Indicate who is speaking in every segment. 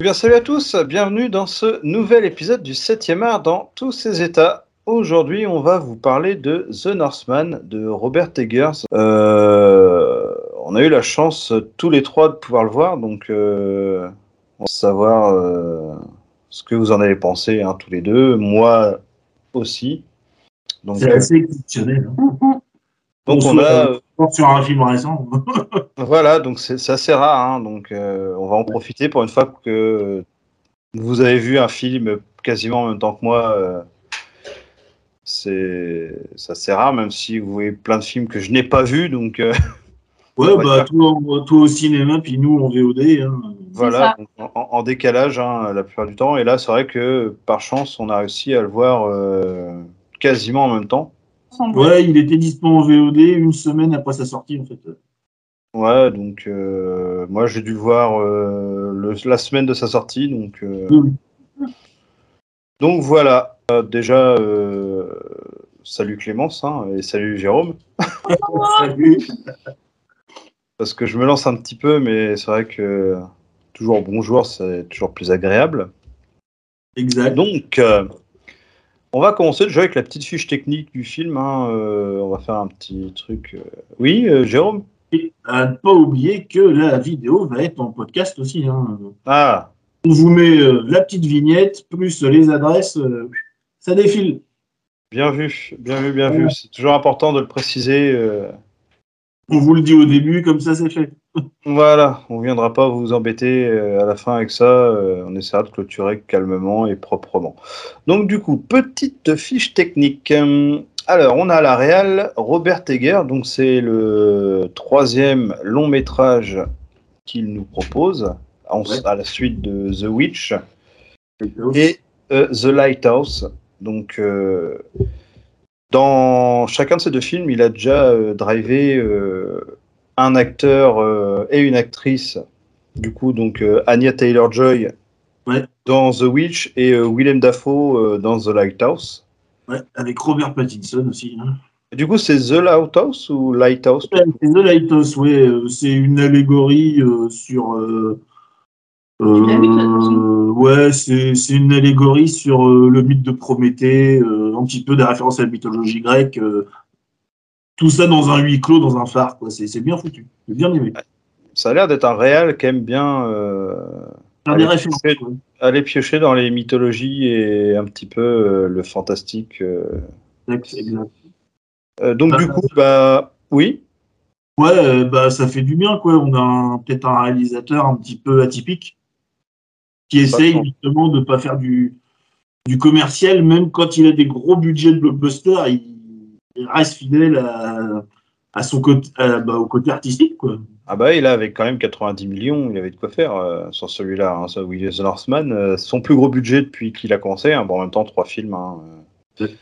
Speaker 1: Eh bien, salut à tous, bienvenue dans ce nouvel épisode du 7e art dans tous ses états. Aujourd'hui, on va vous parler de The Northman de Robert Eggers. Euh, on a eu la chance tous les trois de pouvoir le voir, donc euh, on va savoir euh, ce que vous en avez pensé hein, tous les deux. Moi aussi.
Speaker 2: C'est assez exceptionnel. hein.
Speaker 1: donc on a.
Speaker 2: Sur un film récent.
Speaker 1: Voilà, donc c'est assez rare. hein, donc euh, on va en profiter pour une fois que vous avez vu un film quasiment en même temps que moi. euh, c'est c'est assez rare, même si vous voyez plein de films que je n'ai pas vus. Donc euh,
Speaker 2: Ouais,
Speaker 1: Ouais,
Speaker 2: bah, toi, toi au cinéma, puis nous en VOD. Hein.
Speaker 1: voilà, donc, en, en décalage hein, la plupart du temps. Et là, c'est vrai que par chance, on a réussi à le voir euh, quasiment en même temps.
Speaker 2: Ouais, il était dispo en VOD une semaine après sa sortie, en fait.
Speaker 1: Ouais, donc euh, moi j'ai dû le voir euh, le- la semaine de sa sortie. Donc euh,
Speaker 2: Oui.
Speaker 1: Donc voilà, Euh, déjà, euh, salut Clémence hein, et salut Jérôme,
Speaker 2: Salut.
Speaker 1: parce que je me lance un petit peu, mais c'est vrai que toujours bonjour, c'est toujours plus agréable.
Speaker 2: Exact.
Speaker 1: Donc, euh, on va commencer déjà avec la petite fiche technique du film. hein, euh, on va faire un petit truc. euh. Oui, euh, Jérôme?
Speaker 2: Et à ne pas oublier que la vidéo va être en podcast aussi. Hein.
Speaker 1: Ah,
Speaker 2: On vous met euh, la petite vignette, plus les adresses. ça défile.
Speaker 1: bien vu, bien vu, bien vu. C'est toujours important de le préciser.
Speaker 2: On vous le dit au début, comme ça c'est fait.
Speaker 1: Voilà, on viendra pas vous embêter euh, à la fin avec ça. euh, on essaiera de clôturer calmement et proprement. Donc du coup, petite fiche technique. Alors, on a la réal Robert Egger, donc c'est le troisième long métrage qu'il nous propose en-
Speaker 2: Ouais.
Speaker 1: à la suite de The Witch et euh, The Lighthouse. Donc, euh, dans chacun de ces deux films, il a déjà euh, drivé un acteur euh, et une actrice. Du coup, donc euh, Anya Taylor-Joy
Speaker 2: Ouais.
Speaker 1: dans The Witch et euh, Willem Dafoe euh, dans The Lighthouse.
Speaker 2: Ouais, avec Robert Pattinson aussi. Hein.
Speaker 1: Du coup, c'est The Lighthouse ou Lighthouse?
Speaker 2: Ouais, c'est The Lighthouse, ouais, euh, c'est une allégorie euh, sur. euh, euh, ouais, c'est c'est une allégorie sur euh, le mythe de Prométhée, euh, un petit peu des références à la mythologie grecque. Tout ça dans un huis clos, dans un phare, quoi. C'est c'est bien foutu. J'ai bien aimé.
Speaker 1: Ça a l'air d'être un réal qui aime bien euh, aller piocher dans les mythologies et un petit peu euh, le fantastique. euh.
Speaker 2: Exact, exact.
Speaker 1: Euh, donc,
Speaker 2: Bah,
Speaker 1: du coup, bah oui.
Speaker 2: Ouais, bah, ça fait du bien, quoi. On a peut-être un réalisateur un petit peu atypique qui essaye justement de ne pas faire du, du commercial, même quand il a des gros budgets de blockbuster, il reste fidèle à, à son côté, à- bah, au côté artistique, quoi.
Speaker 1: Ah bah il a avec quand même 90 millions, il avait de quoi faire euh, sur celui-là. Hein, ça, William The Northman, euh, son plus gros budget depuis qu'il a commencé. hein, bon, en même temps, trois films. hein, euh.
Speaker 2: Ouais.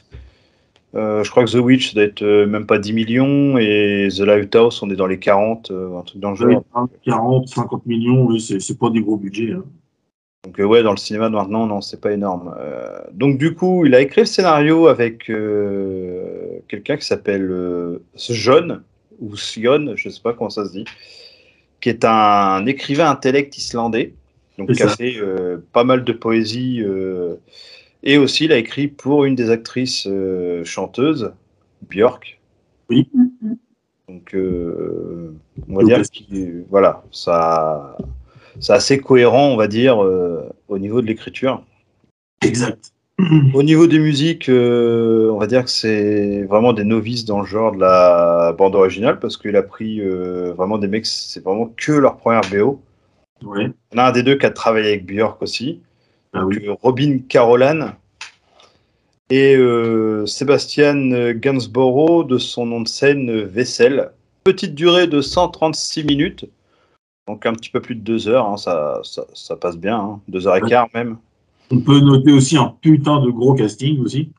Speaker 1: Euh, je crois que The Witch, ça doit être euh, même pas 10 millions et The Lighthouse, on est dans les 40, euh, un truc dans le genre.
Speaker 2: Ouais, 40, 50 millions, oui, c'est c'est pas des gros budgets. hein.
Speaker 1: Donc euh, ouais, dans le cinéma maintenant, non, c'est pas énorme. Euh, donc du coup, il a écrit le scénario avec euh, quelqu'un qui s'appelle euh, John ou Sion, je sais pas comment ça se dit, qui est un écrivain intellect islandais, donc qui a fait pas mal de poésie et aussi il a écrit pour une des actrices chanteuses, Björk. Donc euh, on va
Speaker 2: Donc,
Speaker 1: dire qu'il voilà, ça c'est assez cohérent, on va dire, euh, au niveau de l'écriture.
Speaker 2: Exact.
Speaker 1: Au niveau des musiques, euh, on va dire que c'est vraiment des novices dans le genre de la bande originale parce qu'il a pris euh, vraiment des mecs, c'est vraiment que leur première BO.
Speaker 2: Ouais.
Speaker 1: Il y en a un des deux qui a travaillé avec Björk aussi,
Speaker 2: Ah
Speaker 1: donc,
Speaker 2: oui.
Speaker 1: Robin Carolan et Sébastien Gainsborough de son nom de scène Vessel. Petite durée de 136 minutes, donc un petit peu plus de deux heures, hein, ça, ça, ça passe bien, hein, deux heures et quart même.
Speaker 2: On peut noter aussi un putain de gros casting aussi.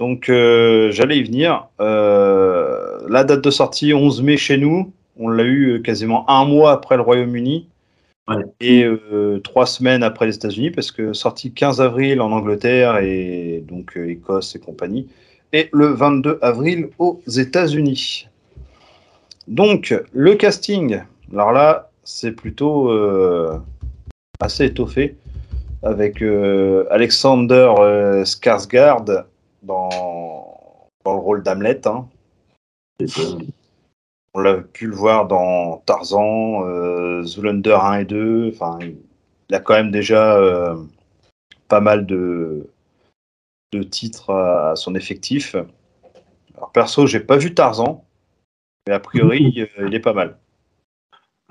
Speaker 1: Donc euh, j'allais y venir. Euh, la date de sortie 11 mai chez nous. On l'a eu euh, quasiment un mois après le Royaume-Uni
Speaker 2: Ouais.
Speaker 1: et euh, trois semaines après les États-Unis parce que sorti 15 avril en Angleterre et donc Écosse et compagnie et le 22 avril aux États-Unis. Donc le casting. Alors là c'est plutôt euh, assez étoffé. avec euh, Alexander euh, Skarsgård dans, dans le rôle d'Hamlet. hein. On l'a pu le voir dans Tarzan, euh, Zoolander 1 et 2. Enfin, il a quand même déjà euh, pas mal de, de titres à, à son effectif. Alors perso, j'ai pas vu Tarzan, mais a priori, il est pas mal.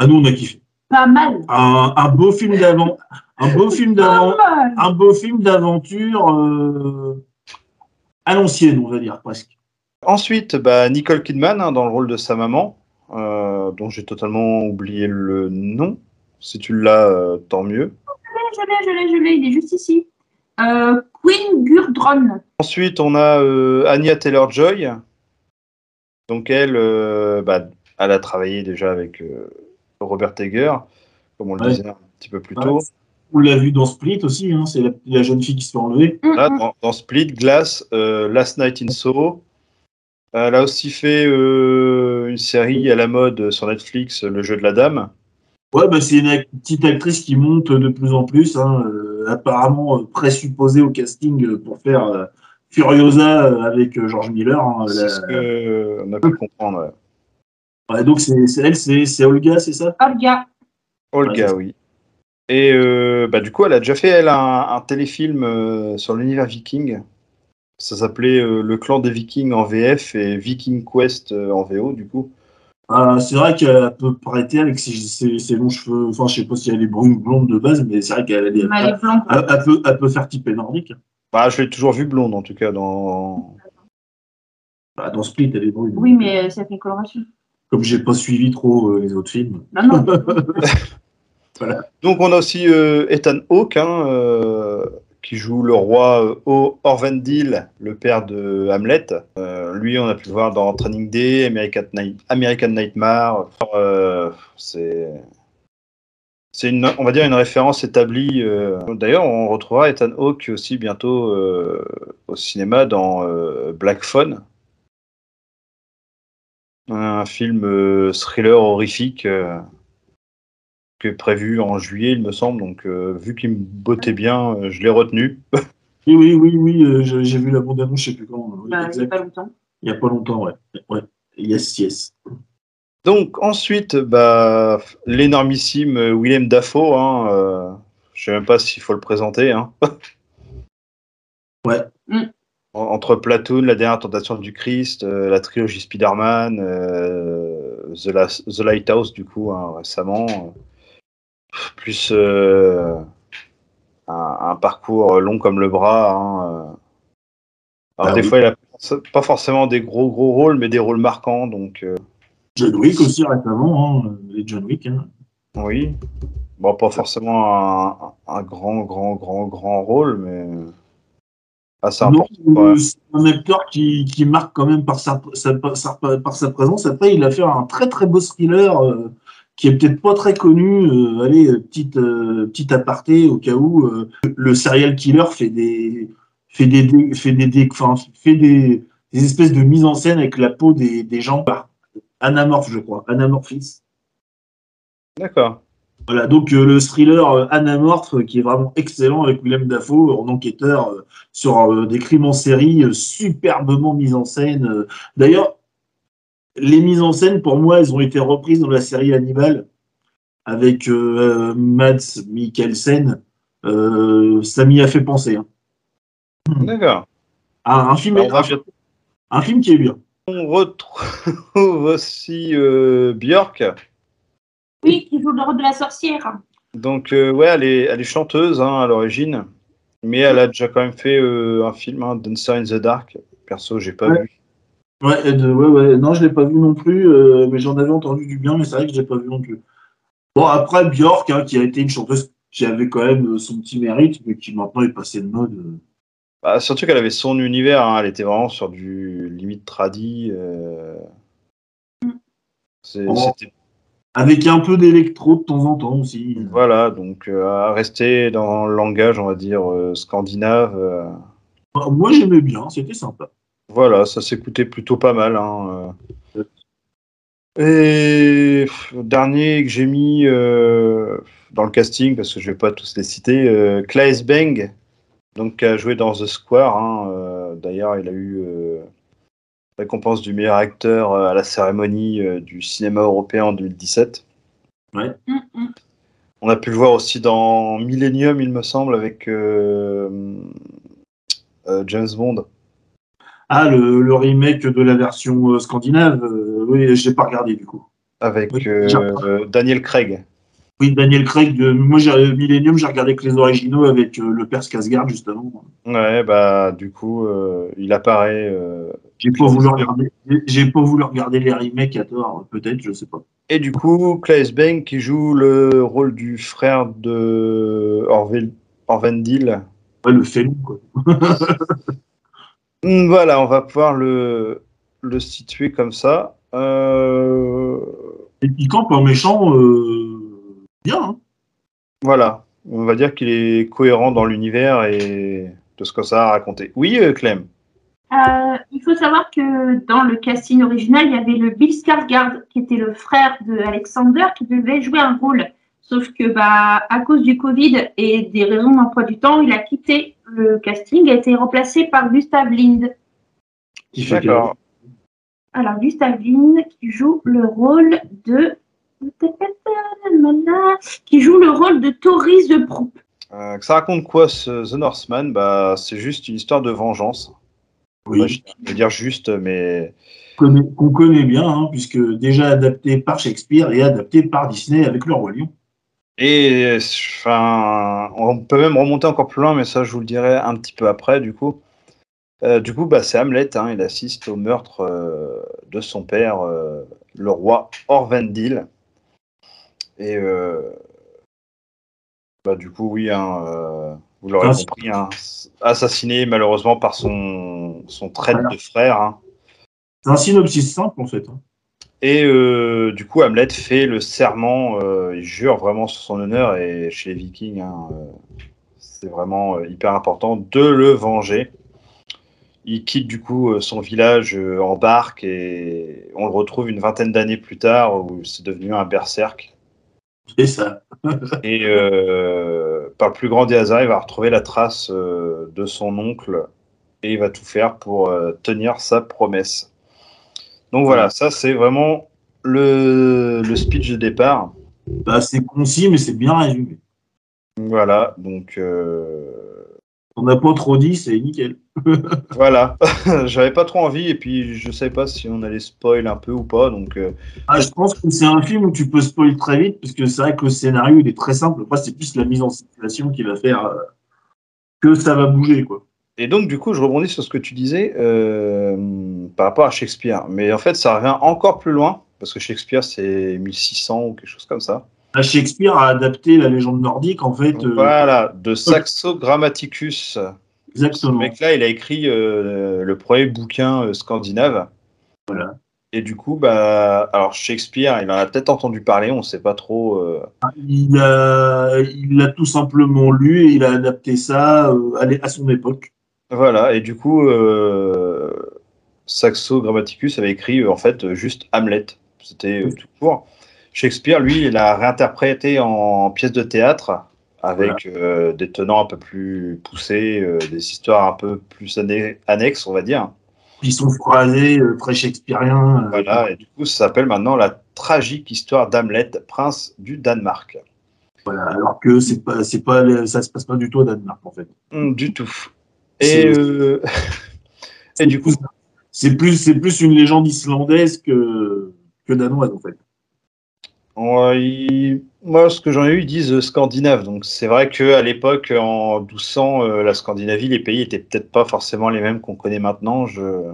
Speaker 2: Ah, nous, on a kiffé.
Speaker 3: Pas mal.
Speaker 2: Un, un beau film d'avant, un beau film
Speaker 3: Pas
Speaker 2: d'avant,
Speaker 3: mal.
Speaker 2: un beau film d'aventure euh, à l'ancienne, on va dire presque.
Speaker 1: Ensuite, bah, Nicole Kidman hein, dans le rôle de sa maman, euh, dont j'ai totalement oublié le nom. Si tu l'as, euh, tant mieux.
Speaker 3: Je l'ai, je l'ai, je l'ai, il est juste ici. Euh, Queen Gurdron.
Speaker 1: Ensuite, on a euh, Anya Taylor-Joy. Donc elle, euh, bah, elle a travaillé déjà avec euh, Robert Egger, comme on le
Speaker 2: Ouais.
Speaker 1: disait un petit peu plus tôt.
Speaker 2: On l'a vu dans Split aussi, hein, c'est la, la jeune fille qui se fait enlever.
Speaker 3: Hum,
Speaker 1: Là, dans, dans Split, Glass, euh, Last Night in Soho. Elle a aussi fait euh, une série à la mode sur Netflix, Le jeu de la dame.
Speaker 2: Ouais, bah, c'est une petite actrice qui monte de plus en plus, hein, euh, apparemment euh, présupposée au casting pour faire euh, Furiosa avec euh, George Miller. hein,
Speaker 1: C'est
Speaker 2: la-
Speaker 1: ce qu'on a pu comprendre. Ouais.
Speaker 2: Donc c'est elle, c'est Olga, c'est ça?
Speaker 3: Olga.
Speaker 1: Olga,
Speaker 2: Ouais,
Speaker 1: oui. Et euh, bah, du coup, elle a déjà fait elle, un, un téléfilm euh, sur l'univers viking. Ça s'appelait euh, Le clan des vikings en VF et Viking Quest euh, en VO, du coup.
Speaker 2: Ah, C'est vrai qu'elle peut prêter avec ses, ses- ses longs cheveux. Enfin, je sais pas si elle est brune ou blonde de base, mais c'est vrai qu'elle
Speaker 3: Elle
Speaker 2: elle, elle peut, elle peut faire typer nordique.
Speaker 1: Bah, je l'ai toujours vue blonde, en tout cas, dans...
Speaker 2: Bah, dans Split, elle est brune.
Speaker 3: Oui, mais ça fait une coloration.
Speaker 2: Comme j'ai pas suivi trop euh, les autres films.
Speaker 3: Non, non.
Speaker 1: Donc, on a aussi euh, Ethan Hawke, hein, euh, qui joue le roi euh, O- Orvendil, le père de Hamlet. Euh, lui, on a pu le voir dans Training Day, American, Night- American Nightmare. Euh, c'est... C'est une, on va dire une référence établie. euh. D'ailleurs, on retrouvera Ethan Hawke aussi bientôt euh, au cinéma dans euh, Black Phone, un film euh, thriller horrifique euh, qui est prévu en juillet, il me semble. Donc, euh, vu qu'il me bottait bien, euh, je l'ai retenu.
Speaker 2: Oui, oui, oui, oui, euh, j'ai vu la bande-annonce, je sais plus quand. oui,
Speaker 3: Bah, il y a pas longtemps.
Speaker 2: Il y a pas longtemps, ouais. ouais. Yes, yes.
Speaker 1: Donc ensuite, bah, l'énormissime Willem Dafoe. Hein, euh, je sais même pas s'il faut le présenter. Hein.
Speaker 2: Ouais.
Speaker 3: Mm.
Speaker 1: En- Entre Platoon, La dernière tentation du Christ, euh, la trilogie Spider-Man, euh, The, La- The Lighthouse du coup hein, récemment, euh, plus euh, un, un parcours long comme le bras. hein, euh. Alors
Speaker 2: Ah
Speaker 1: des
Speaker 2: oui.
Speaker 1: fois, il a pas forcément des gros gros rôles, mais des rôles marquants. Donc
Speaker 2: John Wick aussi récemment, hein, les John Wick. Hein.
Speaker 1: Oui. Bon, pas forcément un, un grand, grand, grand, grand rôle, mais assez important.
Speaker 2: euh, c'est un acteur qui, qui marque quand même par sa, sa- sa- par sa présence. Après, il a fait un très très beau thriller euh, qui est peut-être pas très connu. Euh, allez, petite, euh, petite aparté au cas où le serial killer fait des fait des, fait des, dé- enfin, fait des, des espèces de mise en scène avec la peau des, des gens. Anamorphe, je crois. Anamorphis.
Speaker 1: D'accord.
Speaker 2: Voilà, donc euh, le thriller euh, Anamorphe, euh, qui est vraiment excellent avec Willem Dafoe en enquêteur sur des crimes en série, superbement mis en scène. D'ailleurs, les mises en scène, pour moi, elles ont été reprises dans la série Hannibal avec euh, Mads Mikkelsen. Euh, ça m'y a fait penser. hein.
Speaker 1: D'accord.
Speaker 2: Ah, un, film, un, un qui est bien.
Speaker 1: On retrouve aussi euh, Björk.
Speaker 3: Oui, qui joue le rôle de la sorcière.
Speaker 1: Donc, euh, ouais, elle est, elle est chanteuse hein, à l'origine, mais elle a déjà quand même fait euh, un film, hein, Dancer in the Dark. Perso, j'ai pas
Speaker 2: Ouais.
Speaker 1: vu.
Speaker 2: Ouais, ouais, ouais. Non, je l'ai pas vu non plus, euh, mais j'en avais entendu du bien, mais c'est vrai que je l'ai pas vu non plus. Bon, après, Björk, hein, qui a été une chanteuse qui avait quand même euh, son petit mérite, mais qui maintenant est passée de mode.
Speaker 1: Bah, surtout qu'elle avait son univers, hein, elle était vraiment sur du limite tradi. euh,
Speaker 2: Oh.
Speaker 1: C'était
Speaker 2: Avec un peu d'électro de temps en temps aussi.
Speaker 1: Voilà, donc euh, à rester dans le langage, on va dire, euh, scandinave. euh,
Speaker 2: Bah, Moi, j'aimais bien, c'était sympa.
Speaker 1: voilà, ça s'écoutait plutôt pas mal. hein. Et dernier que j'ai mis euh, dans le casting, parce que je vais pas tous les citer, euh, Claes Bang, donc qui a joué dans The Square. hein, euh, D'ailleurs, il a eu récompense du meilleur acteur euh, à la cérémonie euh, du cinéma européen en 2017.
Speaker 3: Hum, hum.
Speaker 1: On a pu le voir aussi dans Millennium, il me semble, avec euh, euh, James Bond.
Speaker 2: Ah, le, le remake de la version euh, scandinave, euh, oui, je l'ai pas regardé du coup.
Speaker 1: avec
Speaker 2: Oui,
Speaker 1: Daniel Craig.
Speaker 2: Oui, Daniel Craig, de, moi j'ai Millennium, j'ai regardé que les originaux avec euh, le père Skarsgård justement.
Speaker 1: Ouais, bah du coup, euh, il apparaît. euh,
Speaker 2: J'ai pas voulu regarder, j'ai pas voulu regarder les remakes à tort, peut-être, je sais pas.
Speaker 1: Et du coup, Claes Bang qui joue le rôle du frère de Orvel- Orvendil.
Speaker 2: Ouais, le félon quoi.
Speaker 1: Hmm, Voilà, on va pouvoir le, le situer comme ça. Euh,
Speaker 2: Et il campe un méchant euh, bien. Hein.
Speaker 1: voilà, on va dire qu'il est cohérent dans l'univers et de ce que ça a raconté. Oui, euh, Clem.
Speaker 3: Euh, il faut savoir que dans le casting original, il y avait le Bill Skarsgård, qui était le frère de Alexander, qui devait jouer un rôle. Sauf que, bah, à cause du Covid et des raisons d'emploi du temps, il a quitté le casting et a été remplacé par Gustav Lind.
Speaker 2: Qui fait
Speaker 1: D'accord.
Speaker 3: Alors, Gustav Lind qui joue le rôle de. Qui joue le rôle de Toris de Proup.
Speaker 1: Euh, ça raconte quoi ce The Northman? Bah, C'est juste une histoire de vengeance.
Speaker 2: oui,
Speaker 1: Bah, je veux dire juste, mais
Speaker 2: qu'on connaît, qu'on connaît bien, hein, puisque déjà adapté par Shakespeare et adapté par Disney avec le Roi Lion.
Speaker 1: Et enfin, on peut même remonter encore plus loin, mais ça, je vous le dirai un petit peu après, du coup. Euh, du coup, bah, c'est Hamlet, hein, il assiste au meurtre euh, de son père, euh, le roi Orvendil. Et euh, bah, du coup, oui, hein, euh, vous l'aurez
Speaker 2: Ah,
Speaker 1: compris, hein, assassiné malheureusement par son, son traître de frère. hein.
Speaker 2: C'est un synopsis simple en fait.
Speaker 1: Et euh, du coup, Hamlet fait le serment, euh, il jure vraiment sur son honneur, et chez les Vikings, hein, euh, c'est vraiment hyper important de le venger. Il quitte du coup son village en barque et on le retrouve une vingtaine d'années plus tard où c'est devenu un berserk.
Speaker 2: C'est ça.
Speaker 1: Et euh, par le plus grand des hasards, il va retrouver la trace euh, de son oncle et il va tout faire pour euh, tenir sa promesse. Donc voilà, ça c'est vraiment le, le speech de départ.
Speaker 2: Bah, c'est concis, mais c'est bien résumé.
Speaker 1: Voilà, donc
Speaker 2: On n'a pas trop dit, c'est nickel.
Speaker 1: Voilà. J'avais pas trop envie et puis je savais pas si on allait spoil un peu ou pas. Donc euh,
Speaker 2: Ah, je pense que c'est un film où tu peux spoiler très vite, parce que c'est vrai que le scénario il est très simple. Après, c'est plus la mise en situation qui va faire euh, que ça va bouger, quoi.
Speaker 1: Et donc, du coup, je rebondis sur ce que tu disais euh, par rapport à Shakespeare. Mais en fait, ça revient encore plus loin, parce que Shakespeare, c'est 1600 ou quelque chose comme ça.
Speaker 2: Là, Shakespeare a adapté la légende nordique, en fait.
Speaker 1: Voilà, de Saxo Grammaticus. Ce mec-là, il a écrit euh, le premier bouquin euh, scandinave.
Speaker 2: Voilà.
Speaker 1: Et du coup, bah, alors Shakespeare, il en a peut-être entendu parler, on sait pas trop. euh,
Speaker 2: Il a, il a tout simplement lu et il a adapté ça à son époque.
Speaker 1: Voilà, et du coup, Saxo Grammaticus avait écrit en fait juste Hamlet. C'était tout court. Shakespeare, lui, il a réinterprété en pièce de théâtre avec euh, des tenants un peu plus poussés, euh, des histoires un peu plus anne- annexes, on va dire.
Speaker 2: Ils sont phrasés, euh, très shakespeariens. euh,
Speaker 1: Voilà, et du coup, ça s'appelle maintenant la tragique histoire d'Hamlet, prince du Danemark.
Speaker 2: voilà, alors que c'est pas, c'est pas, ça se passe pas du tout au Danemark, en fait.
Speaker 1: Hum, du tout. Et, et du coup,
Speaker 2: C'est plus, c'est plus une légende islandaise que, que danoise, en fait.
Speaker 1: Ouais, il- Moi, ce que j'en ai eu, ils disent euh, scandinave. Donc, c'est vrai qu'à l'époque, en 1200, euh, la Scandinavie, les pays étaient peut-être pas forcément les mêmes qu'on connaît maintenant. Je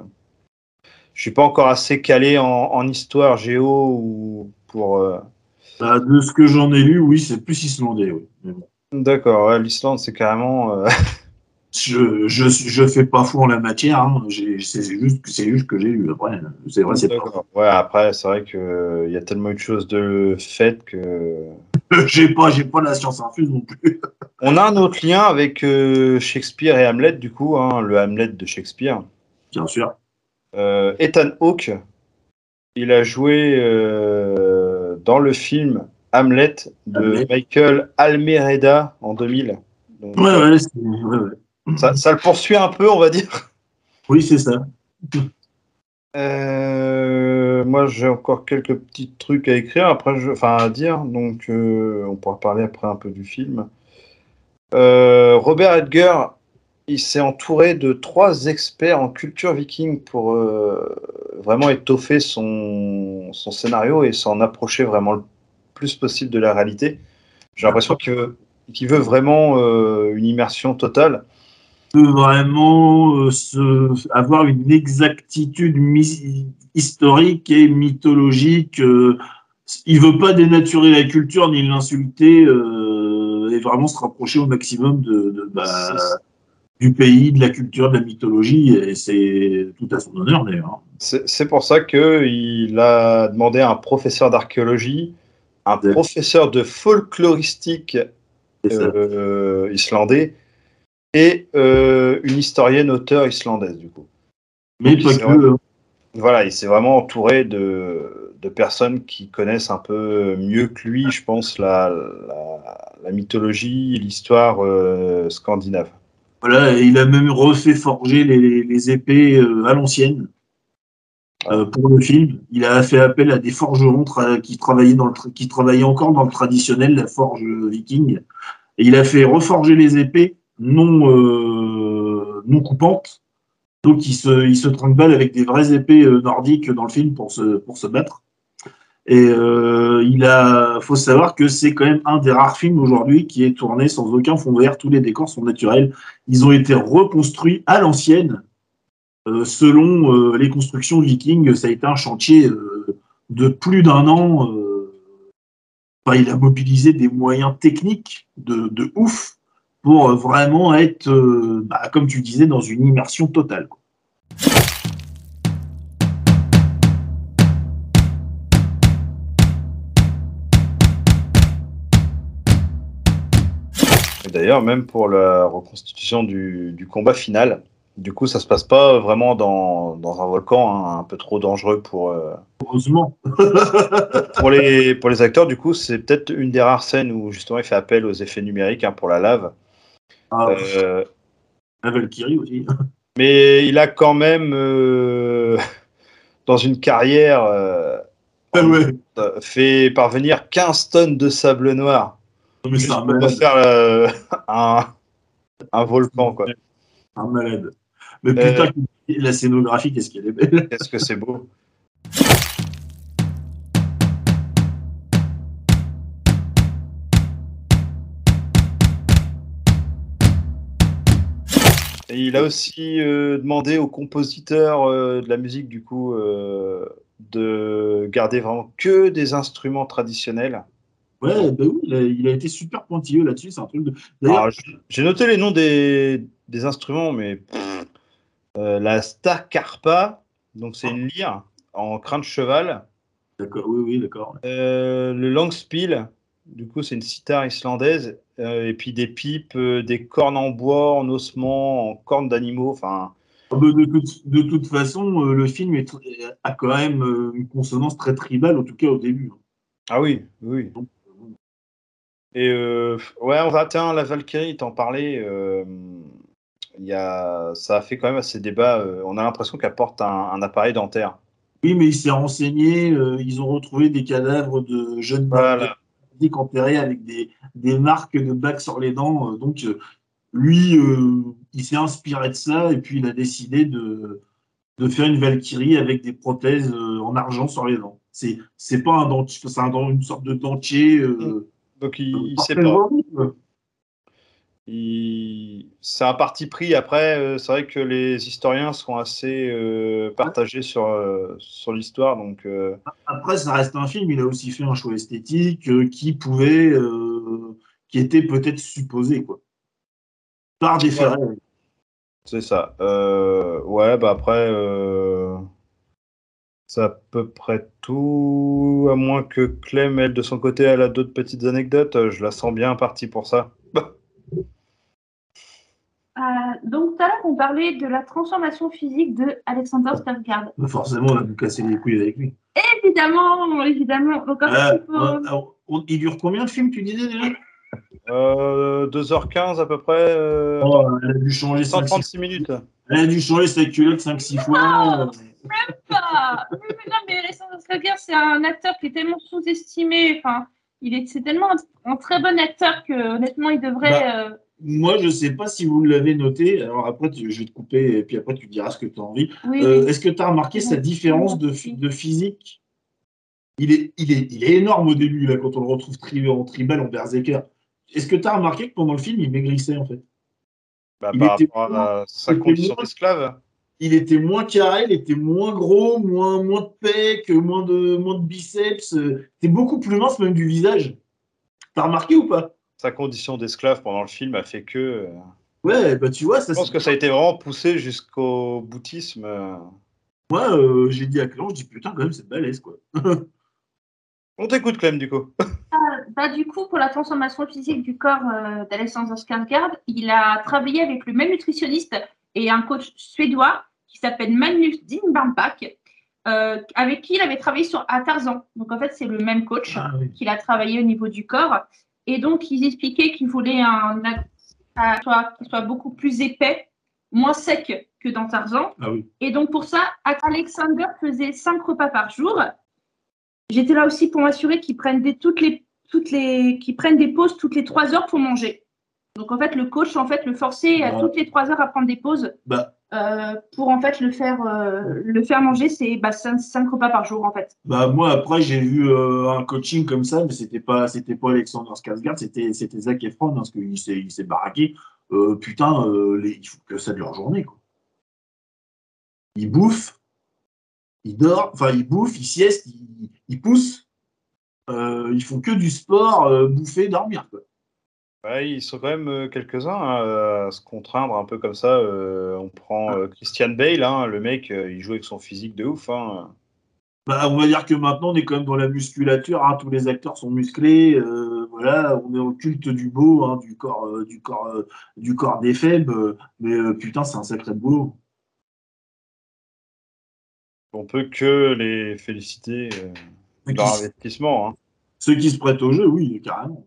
Speaker 1: je suis pas encore assez calé en, en histoire géo ou pour. euh,
Speaker 2: Bah, de ce que j'en ai lu, oui, c'est plus islandais, oui. Bon.
Speaker 1: D'accord, ouais, l'Islande, c'est carrément. euh,
Speaker 2: Je, je, je fais pas fou en la matière, hein. C'est juste, juste que j'ai lu. Après, c'est vrai, c'est pas.
Speaker 1: D'accord. Ouais, après, c'est vrai que il y a tellement eu de choses de faites que.
Speaker 2: J'ai pas, j'ai pas la science infuse non plus.
Speaker 1: On a un autre lien avec euh, Shakespeare et Hamlet, du coup, hein, le Hamlet de Shakespeare.
Speaker 2: Bien sûr.
Speaker 1: Euh, Ethan Hawke, il a joué euh, dans le film Hamlet de
Speaker 2: Hamlet.
Speaker 1: Michael Almereda en 2000. Donc,
Speaker 2: Ouais, ouais, ouais, ouais.
Speaker 1: Ça, ça le poursuit un peu, on va dire.
Speaker 2: Oui, c'est ça.
Speaker 1: Euh, moi, j'ai encore quelques petits trucs à écrire, après, je, enfin à dire, donc euh, on pourra parler après un peu du film. Euh, Robert Edgar, il s'est entouré de trois experts en culture viking pour vraiment étoffer son, son scénario et s'en approcher vraiment le plus possible de la réalité. J'ai l'impression qu'il veut, vraiment une immersion totale.
Speaker 2: Peut vraiment euh, se- avoir une exactitude historique et mythologique. euh, il veut pas dénaturer la culture ni l'insulter euh, et vraiment se rapprocher au maximum de, de- bah, du pays, de la culture, de la mythologie. Et c'est tout à son honneur d'ailleurs. hein.
Speaker 1: C'est pour ça qu'il a demandé à un professeur d'archéologie, un professeur de folkloristique euh, islandais et euh, une historienne auteure islandaise du coup.
Speaker 2: Mais
Speaker 1: donc,
Speaker 2: pas que. hein.
Speaker 1: Voilà, il s'est vraiment entouré de, de personnes qui connaissent un peu mieux que lui, je pense, la, la, la mythologie et l'histoire euh, scandinave.
Speaker 2: Voilà, et il a même refait forger les, les épées euh, à l'ancienne euh, pour le film. Il a fait appel à des forgerons tra- qui, travaillaient dans le tra- qui travaillaient encore dans le traditionnel, la forge viking. Et il a fait reforger les épées non, euh, non coupantes. Donc il se, il se avec des vraies épées euh, nordiques dans le film pour se, pour se battre. Et euh, il a, faut savoir que c'est quand même un des rares films aujourd'hui qui est tourné sans aucun fond vert. Tous les décors sont naturels. Ils ont été reconstruits à l'ancienne, euh, selon les constructions vikings. Ça a été un chantier de plus d'un an. il a mobilisé des moyens techniques de, de ouf pour euh, vraiment être, euh, bah, comme tu disais, dans une immersion totale. quoi.
Speaker 1: Et D'ailleurs, même pour la reconstitution du, du combat final, du coup, ça se passe pas vraiment dans, dans un volcan, hein, un peu trop dangereux pour, euh,
Speaker 2: Heureusement.
Speaker 1: pour, les, pour les acteurs. Du coup, c'est peut-être une des rares scènes où justement il fait appel aux effets numériques hein, pour la lave.
Speaker 2: Ah,
Speaker 1: Euh,
Speaker 2: la Valkyrie aussi.
Speaker 1: mais il a quand même, euh, dans une carrière, euh,
Speaker 2: Ah ouais.
Speaker 1: fait parvenir 15 tonnes de sable noir
Speaker 2: mais c'est
Speaker 1: juste
Speaker 2: un malade.
Speaker 1: euh, un, un volcan. Quoi.
Speaker 2: Un malade. Mais
Speaker 1: Euh,
Speaker 2: putain, la scénographie, qu'est-ce qu'elle est belle.
Speaker 1: Qu'est-ce que c'est beau. Il a aussi euh, demandé aux compositeurs euh, de la musique, du coup, euh, de garder vraiment que des instruments traditionnels.
Speaker 2: Ouais, bah oui, il a, il a été super pointilleux là-dessus. C'est un truc de.
Speaker 1: Alors, J'ai noté les noms des, des instruments, mais pff, la Starcarpa, donc c'est une lyre en crin de cheval.
Speaker 2: d'accord, oui, oui, d'accord.
Speaker 1: Le Langspiel, du coup, c'est une sitar islandaise. Euh, et puis des pipes, euh, des cornes en bois, en ossement, en cornes d'animaux. Enfin,
Speaker 2: Ah bah, De toute, de toute façon, euh, le film est a quand même une consonance très tribale, en tout cas au début.
Speaker 1: ah oui, oui. Et euh, ouais, on va tiens, la Valkyrie, t'en parlais. euh, y a, ça a fait quand même assez débat. euh, on a l'impression qu'elle porte un, un appareil dentaire.
Speaker 2: Oui, mais il s'est renseigné. ils ont retrouvé des cadavres de jeunes
Speaker 1: Voilà.
Speaker 2: Nordiques enterrés avec des, des marques de bacs sur les dents. euh, donc, euh, lui, euh, il s'est inspiré de ça et puis il a décidé de, de faire une Valkyrie avec des prothèses en argent sur les dents. C'est, c'est pas un dentier, c'est un une sorte de dentier.
Speaker 1: Donc il, il sait pas. Il... C'est un parti pris. Après, euh, c'est vrai que les historiens sont assez euh, partagés sur, euh, sur l'histoire. Donc,
Speaker 2: Après, ça reste un film. Il a aussi fait un choix esthétique qui pouvait, qui était peut-être supposé, quoi. Par des
Speaker 1: Ouais. c'est ça. Ouais, bah après, c'est à peu près tout. À moins que Clem, elle, de son côté, elle a d'autres petites anecdotes. Je la sens bien partie pour ça.
Speaker 3: Euh, donc tout à l'heure, on parlait de la transformation physique de Alexander Skarsgård.
Speaker 2: Forcément, on a nous cassé les couilles avec lui.
Speaker 3: Évidemment, évidemment. Donc, en fait,
Speaker 2: Euh,
Speaker 3: il faut-
Speaker 2: on- on- il dure combien de films, tu disais déjà?
Speaker 1: Euh, 2h15 à peu près. euh,
Speaker 2: oh, Elle a dû changer 5
Speaker 1: 136 minutes.
Speaker 2: Elle a dû changer sa culotte 5-6 fois.
Speaker 3: Ah, oui, mais non, mais Alexandre Skarsgård, c'est un acteur qui est tellement sous-estimé. Enfin, il est, c'est tellement un, un très bon acteur que honnêtement, il devrait.
Speaker 2: Bah,
Speaker 3: euh,
Speaker 2: Moi, je sais pas si vous l'avez noté. Alors après, tu- je vais te couper et puis après, tu diras ce que tu as envie.
Speaker 3: oui,
Speaker 2: Euh,
Speaker 3: oui.
Speaker 2: Est-ce que tu as remarqué sa différence de, physique? Il est, il, est, il est énorme au début, là, quand on le retrouve tri- en tribal, en berserker. Est-ce que tu as remarqué que pendant le film, il maigrissait, en fait?
Speaker 1: Bah,
Speaker 2: Il
Speaker 1: par
Speaker 2: était
Speaker 1: rapport à sa condition
Speaker 2: moins-
Speaker 1: d'esclave.
Speaker 2: Il était moins carré, il était moins gros, moins, moins de pec, moins de, moins de biceps. euh, Il était beaucoup plus mince, même du visage. T'as remarqué ou pas?
Speaker 1: Sa condition d'esclave pendant le film a fait que. euh,
Speaker 2: Ouais, bah tu vois, ça
Speaker 1: Je pense que ça a été vraiment poussé jusqu'au boutisme. euh.
Speaker 2: Moi, euh, j'ai dit à Clément, je dis putain, quand même, c'est balèze, quoi.
Speaker 1: On t'écoute, Clem, du coup.
Speaker 3: Bah, du coup, pour la transformation physique du corps euh, d'Alexander Skarsgård, il a travaillé avec le même nutritionniste et un coach suédois qui s'appelle Magnus Dimbarpak, euh, avec qui il avait travaillé sur à Tarzan. Donc en fait, c'est le même coach
Speaker 2: Ah, oui.
Speaker 3: qu'il a travaillé au niveau du corps. Et donc, ils expliquaient qu'il voulait un soit- qu'il soit beaucoup plus épais, moins sec que dans Tarzan.
Speaker 2: Ah oui.
Speaker 3: Et donc, pour ça, Alexander faisait cinq repas par jour. J'étais là aussi pour m'assurer qu'ils prennent des, toutes les, toutes les, qu'ils prennent des pauses toutes les trois heures pour manger. Donc, en fait, le coach, en fait, le forçait à toutes les trois heures à prendre des pauses
Speaker 2: Bah,
Speaker 3: euh, pour, en fait, le faire, euh, le faire manger. C'est bah, cinq, cinq repas par jour, en fait.
Speaker 2: bah, moi, après, j'ai vu euh, un coaching comme ça, mais c'était pas, c'était pas Alexander Skarsgård, c'était, c'était Zac Efron, hein, parce qu'il s'est, il s'est baraqué. Putain, les- il faut que ça dure journée, quoi. Il bouffe, il dort, enfin, il bouffe, il sieste, il, il pousse. Ils font que du sport, bouffer, dormir, quoi.
Speaker 1: Ouais, ils sont quand même euh, quelques-uns hein, à se contraindre un peu comme ça. euh, on prend euh, Christian Bale, hein, le mec, euh, il joue avec son physique de ouf. hein.
Speaker 2: Bah, on va dire que maintenant, on est quand même dans la musculature. hein, tous les acteurs sont musclés. euh, voilà, on est au culte du beau, hein, du corps, euh, du corps, euh, du corps des faibles. euh, mais euh, putain, c'est un sacré boulot.
Speaker 1: On peut que les féliciter euh, de leur investissement. hein.
Speaker 2: ceux qui se prêtent au jeu, oui, carrément.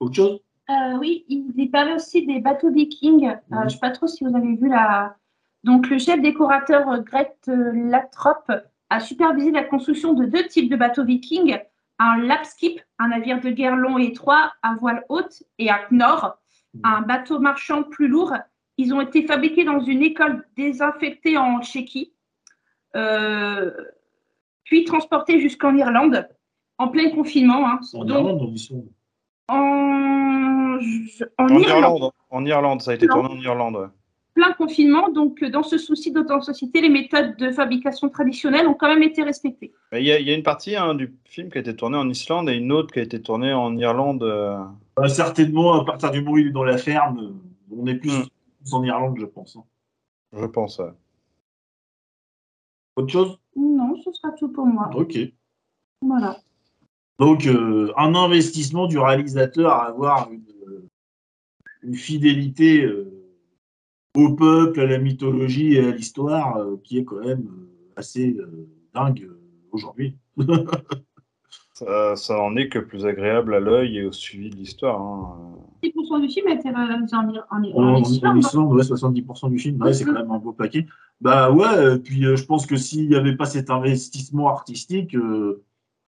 Speaker 2: Autre chose?
Speaker 3: Euh, oui, il parlait aussi des bateaux vikings. Euh, je ne sais pas trop si vous avez vu la. Donc, le chef décorateur euh, Gret euh, Latrop a supervisé la construction de deux types de bateaux vikings un lapskip, un navire de guerre long et étroit à voile haute, et un Knorr, un bateau marchand plus lourd. Ils ont été fabriqués dans une école désinfectée en Tchéquie, euh, puis transportés jusqu'en Irlande en plein confinement. hein.
Speaker 2: En
Speaker 3: Donc,
Speaker 2: Irlande, on y sont.
Speaker 3: En, en
Speaker 1: En
Speaker 3: Irlande,
Speaker 1: Irlande, en Irlande, ça a été
Speaker 3: Non.
Speaker 1: tourné en Irlande. ouais.
Speaker 3: plein confinement. Donc, euh, dans ce souci d'authenticité, les méthodes de fabrication traditionnelles ont quand même été respectées.
Speaker 1: Il y, a- il y a une partie hein, du film qui a été tournée en Islande et une autre qui a été tournée en Irlande. euh.
Speaker 2: Bah, certainement, à partir du moment où il est dans la ferme, euh, on est plus,
Speaker 1: Mm.
Speaker 2: plus en Irlande, je pense. hein.
Speaker 1: Je pense. ouais.
Speaker 2: Autre chose?
Speaker 3: Non, ce sera tout pour moi.
Speaker 2: Ok.
Speaker 3: Voilà.
Speaker 2: Donc, euh, un investissement du réalisateur à avoir une, une fidélité euh, au peuple, à la mythologie et à l'histoire euh, qui est quand même euh, assez euh, dingue euh, aujourd'hui.
Speaker 1: Ça, ça en est que plus agréable à l'œil et au suivi de l'histoire. hein.
Speaker 3: 10% du film réalisé en, Ir- en, Ir-
Speaker 2: En,
Speaker 3: en
Speaker 2: en
Speaker 3: Islande.
Speaker 2: Islande, ouais, 70% du film, ouais, c'est quand même un beau paquet. Bah ouais, euh, puis euh, je pense que s'il n'y avait pas cet investissement artistique, euh,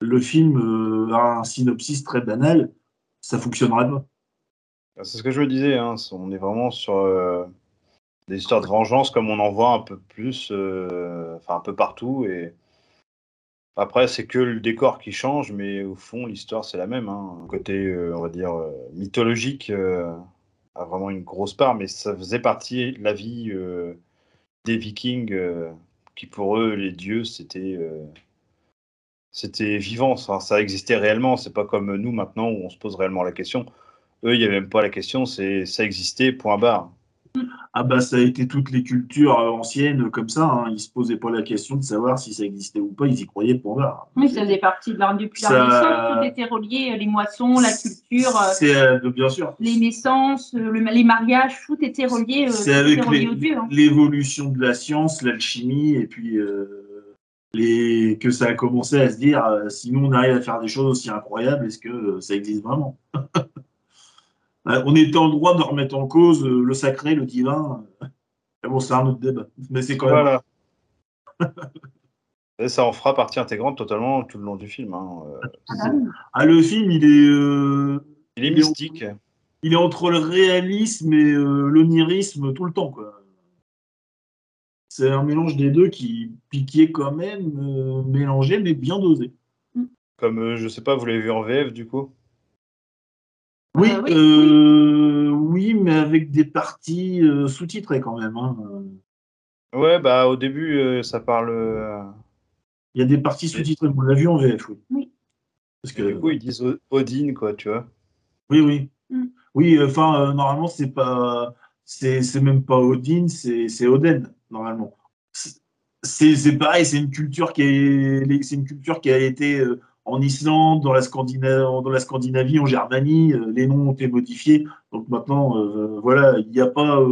Speaker 2: le film euh, a un synopsis très banal, ça fonctionnerait pas.
Speaker 1: C'est ce que je me disais. hein, On est vraiment sur euh, des histoires de vengeance comme on en voit un peu plus, euh, un peu partout. Et après, c'est que le décor qui change, mais au fond, l'histoire c'est la même. hein. Le côté, on va dire, mythologique a vraiment une grosse part, mais ça faisait partie de la vie des Vikings, qui pour eux, les dieux, c'était c'était vivant, ça, ça existait réellement. C'est pas comme nous maintenant où on se pose réellement la question. Eux, il n'y avait même pas la question, c'est ça existait, point barre.
Speaker 2: Ah bah ça a été toutes les cultures euh, anciennes comme ça, hein. ils se posaient pas la question de savoir si ça existait ou pas, ils y croyaient pour voir.
Speaker 3: Oui, ça faisait partie de leur
Speaker 2: Ça-.
Speaker 3: Tout était relié, les moissons, la culture, euh,
Speaker 2: C'est euh, bien sûr.
Speaker 3: les naissances, euh, le- les mariages, tout était relié, euh,
Speaker 2: C'est avec
Speaker 3: hein.
Speaker 2: l'évolution de la science, l'alchimie et puis euh, les, que ça a commencé à se dire, euh, sinon on arrive à faire des choses aussi incroyables, est-ce que euh, ça existe vraiment Euh, On était en droit de remettre en cause le sacré, le divin. Mais bon, c'est un autre débat. Mais c'est quand même.
Speaker 1: Voilà. Et ça en fera partie intégrante totalement tout le long du film. hein. Euh,
Speaker 3: Ah.
Speaker 2: Ah, le film, il est, euh,
Speaker 1: Il mystique.
Speaker 2: il est entre le réalisme et euh, l'onirisme tout le temps. quoi. C'est un mélange des deux qui, puis qui est quand même euh, mélangé, mais bien dosé.
Speaker 1: Comme, euh, je sais pas, vous l'avez vu en VF du coup?
Speaker 2: Oui,
Speaker 3: Euh, oui,
Speaker 2: euh, oui, mais avec des parties euh, sous-titrées quand même. hein.
Speaker 1: Ouais, bah au début, euh, ça parle. euh,
Speaker 2: Il y a des parties sous-titrées. On l'a vu en VF, oui.
Speaker 3: Oui.
Speaker 2: Parce
Speaker 1: que du coup, ils disent Odin, quoi, tu vois.
Speaker 2: oui, oui.
Speaker 3: Mm.
Speaker 2: Oui, enfin, euh, normalement, c'est pas, c'est c'est même pas Odin, c'est c'est Oden, normalement. C'est pareil, c'est une culture qui est, c'est une culture qui a été euh, en Islande, dans la Scandinavie, dans la Scandinavie, en Germanie, euh, les noms ont été modifiés. Donc maintenant, euh, voilà, il n'y a pas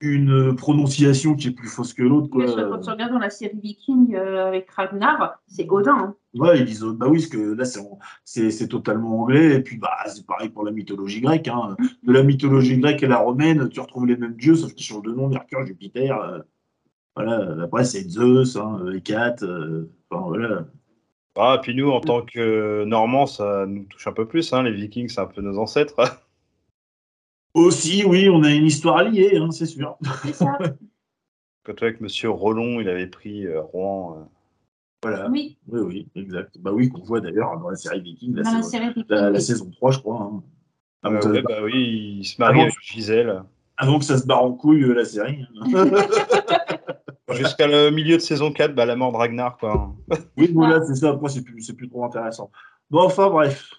Speaker 2: une prononciation qui est plus fausse que l'autre.
Speaker 3: Quand tu regardes dans la série Viking avec Ragnar, c'est Odin. hein.
Speaker 2: Ouais, ils disent, bah oui, parce que là, c'est en- c'est c'est totalement anglais. Et puis, bah, c'est pareil pour la mythologie grecque. hein. De la mythologie grecque et la romaine, tu retrouves les mêmes dieux, sauf qu'ils changent de nom, Mercure, Jupiter. euh, voilà, après, c'est Zeus, hein, Hécate. euh, enfin, voilà.
Speaker 1: Ah, puis nous, en tant que Normands, ça nous touche un peu plus. Hein. Les Vikings, c'est un peu nos ancêtres.
Speaker 2: Aussi, oui, on a une histoire liée, hein, c'est sûr.
Speaker 3: C'est ça.
Speaker 1: Quand avec Monsieur Rollon, il avait pris euh, Rouen. Euh.
Speaker 2: Voilà.
Speaker 3: Oui,
Speaker 2: Oui, oui, exact. Bah oui, qu'on voit d'ailleurs dans la série Viking, la,
Speaker 3: dans la
Speaker 2: saison,
Speaker 3: série Viking.
Speaker 2: la- la
Speaker 3: oui.
Speaker 2: saison 3, je crois. hein. Avant,
Speaker 1: Euh, ouais,
Speaker 2: se barre-
Speaker 1: bah oui, il se marie
Speaker 2: Ah
Speaker 1: avec Gisèle.
Speaker 2: avant que ça se barre en couille, euh, la série. hein.
Speaker 1: Jusqu'à le milieu de saison 4, bah, la mort de Ragnar, quoi.
Speaker 2: oui, voilà, c'est ça. Après, c'est plus, c'est plus trop intéressant. Bon, enfin, bref.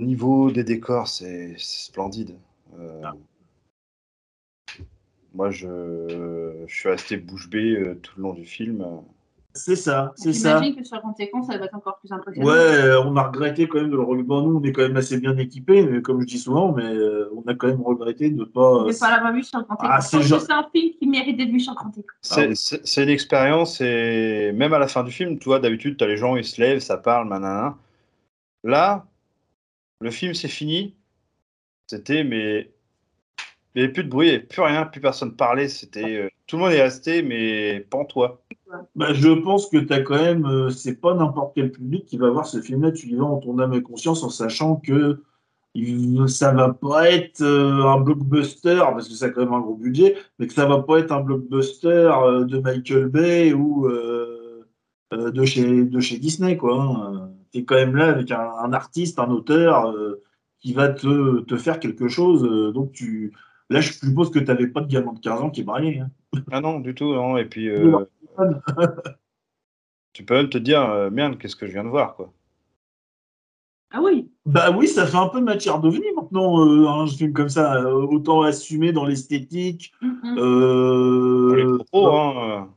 Speaker 1: Niveau des décors, c'est c'est splendide. Euh,
Speaker 2: Ah.
Speaker 1: Moi, je, je suis resté bouche bée euh, tout le long du film.
Speaker 2: C'est ça, c'est ça.
Speaker 3: J'imagine que sur grand écran, ça va être encore plus impressionnant.
Speaker 2: Ouais, on a regretté quand même de le regarder. Bon, nous, on est quand même assez bien équipés, mais comme je dis souvent, mais euh, on a quand même regretté de pas.
Speaker 3: Je vais pas l'avoir vu sur grand écran.
Speaker 2: Ah, c'est genre-
Speaker 3: un film qui mérite d'être vu sur grand écran.
Speaker 1: C'est une expérience et même à la fin du film, tu vois, d'habitude, tu as les gens, ils se lèvent, ça parle, nanana. Là, le film, c'est fini. C'était, mais il n'y avait plus de bruit, il n'y avait plus rien, plus personne parlait. C'était, euh, tout le monde est resté, mais pantois.
Speaker 2: Bah, je pense que t'as quand même, euh, c'est pas n'importe quel public qui va voir ce film-là. Tu y vas en ton âme et conscience en sachant que ça va pas être euh, un blockbuster parce que ça a quand même un gros budget, mais que ça va pas être un blockbuster de Michael Bay ou de chez de chez Disney quoi. Hein. T'es quand même là avec un, un artiste, un auteur qui va te, te faire quelque chose. donc tu, là, je suppose que t'avais pas de gamin de 15 ans qui braillait. Hein.
Speaker 1: Ah non, du tout, non. Et puis, euh, tu peux même te dire, euh, merde, qu'est-ce que je viens de voir, quoi.
Speaker 3: Ah oui,
Speaker 2: Bah oui, ça fait un peu matière d'ovni maintenant, euh, un film comme ça. euh, autant assumer dans l'esthétique.
Speaker 1: Les propos, hein.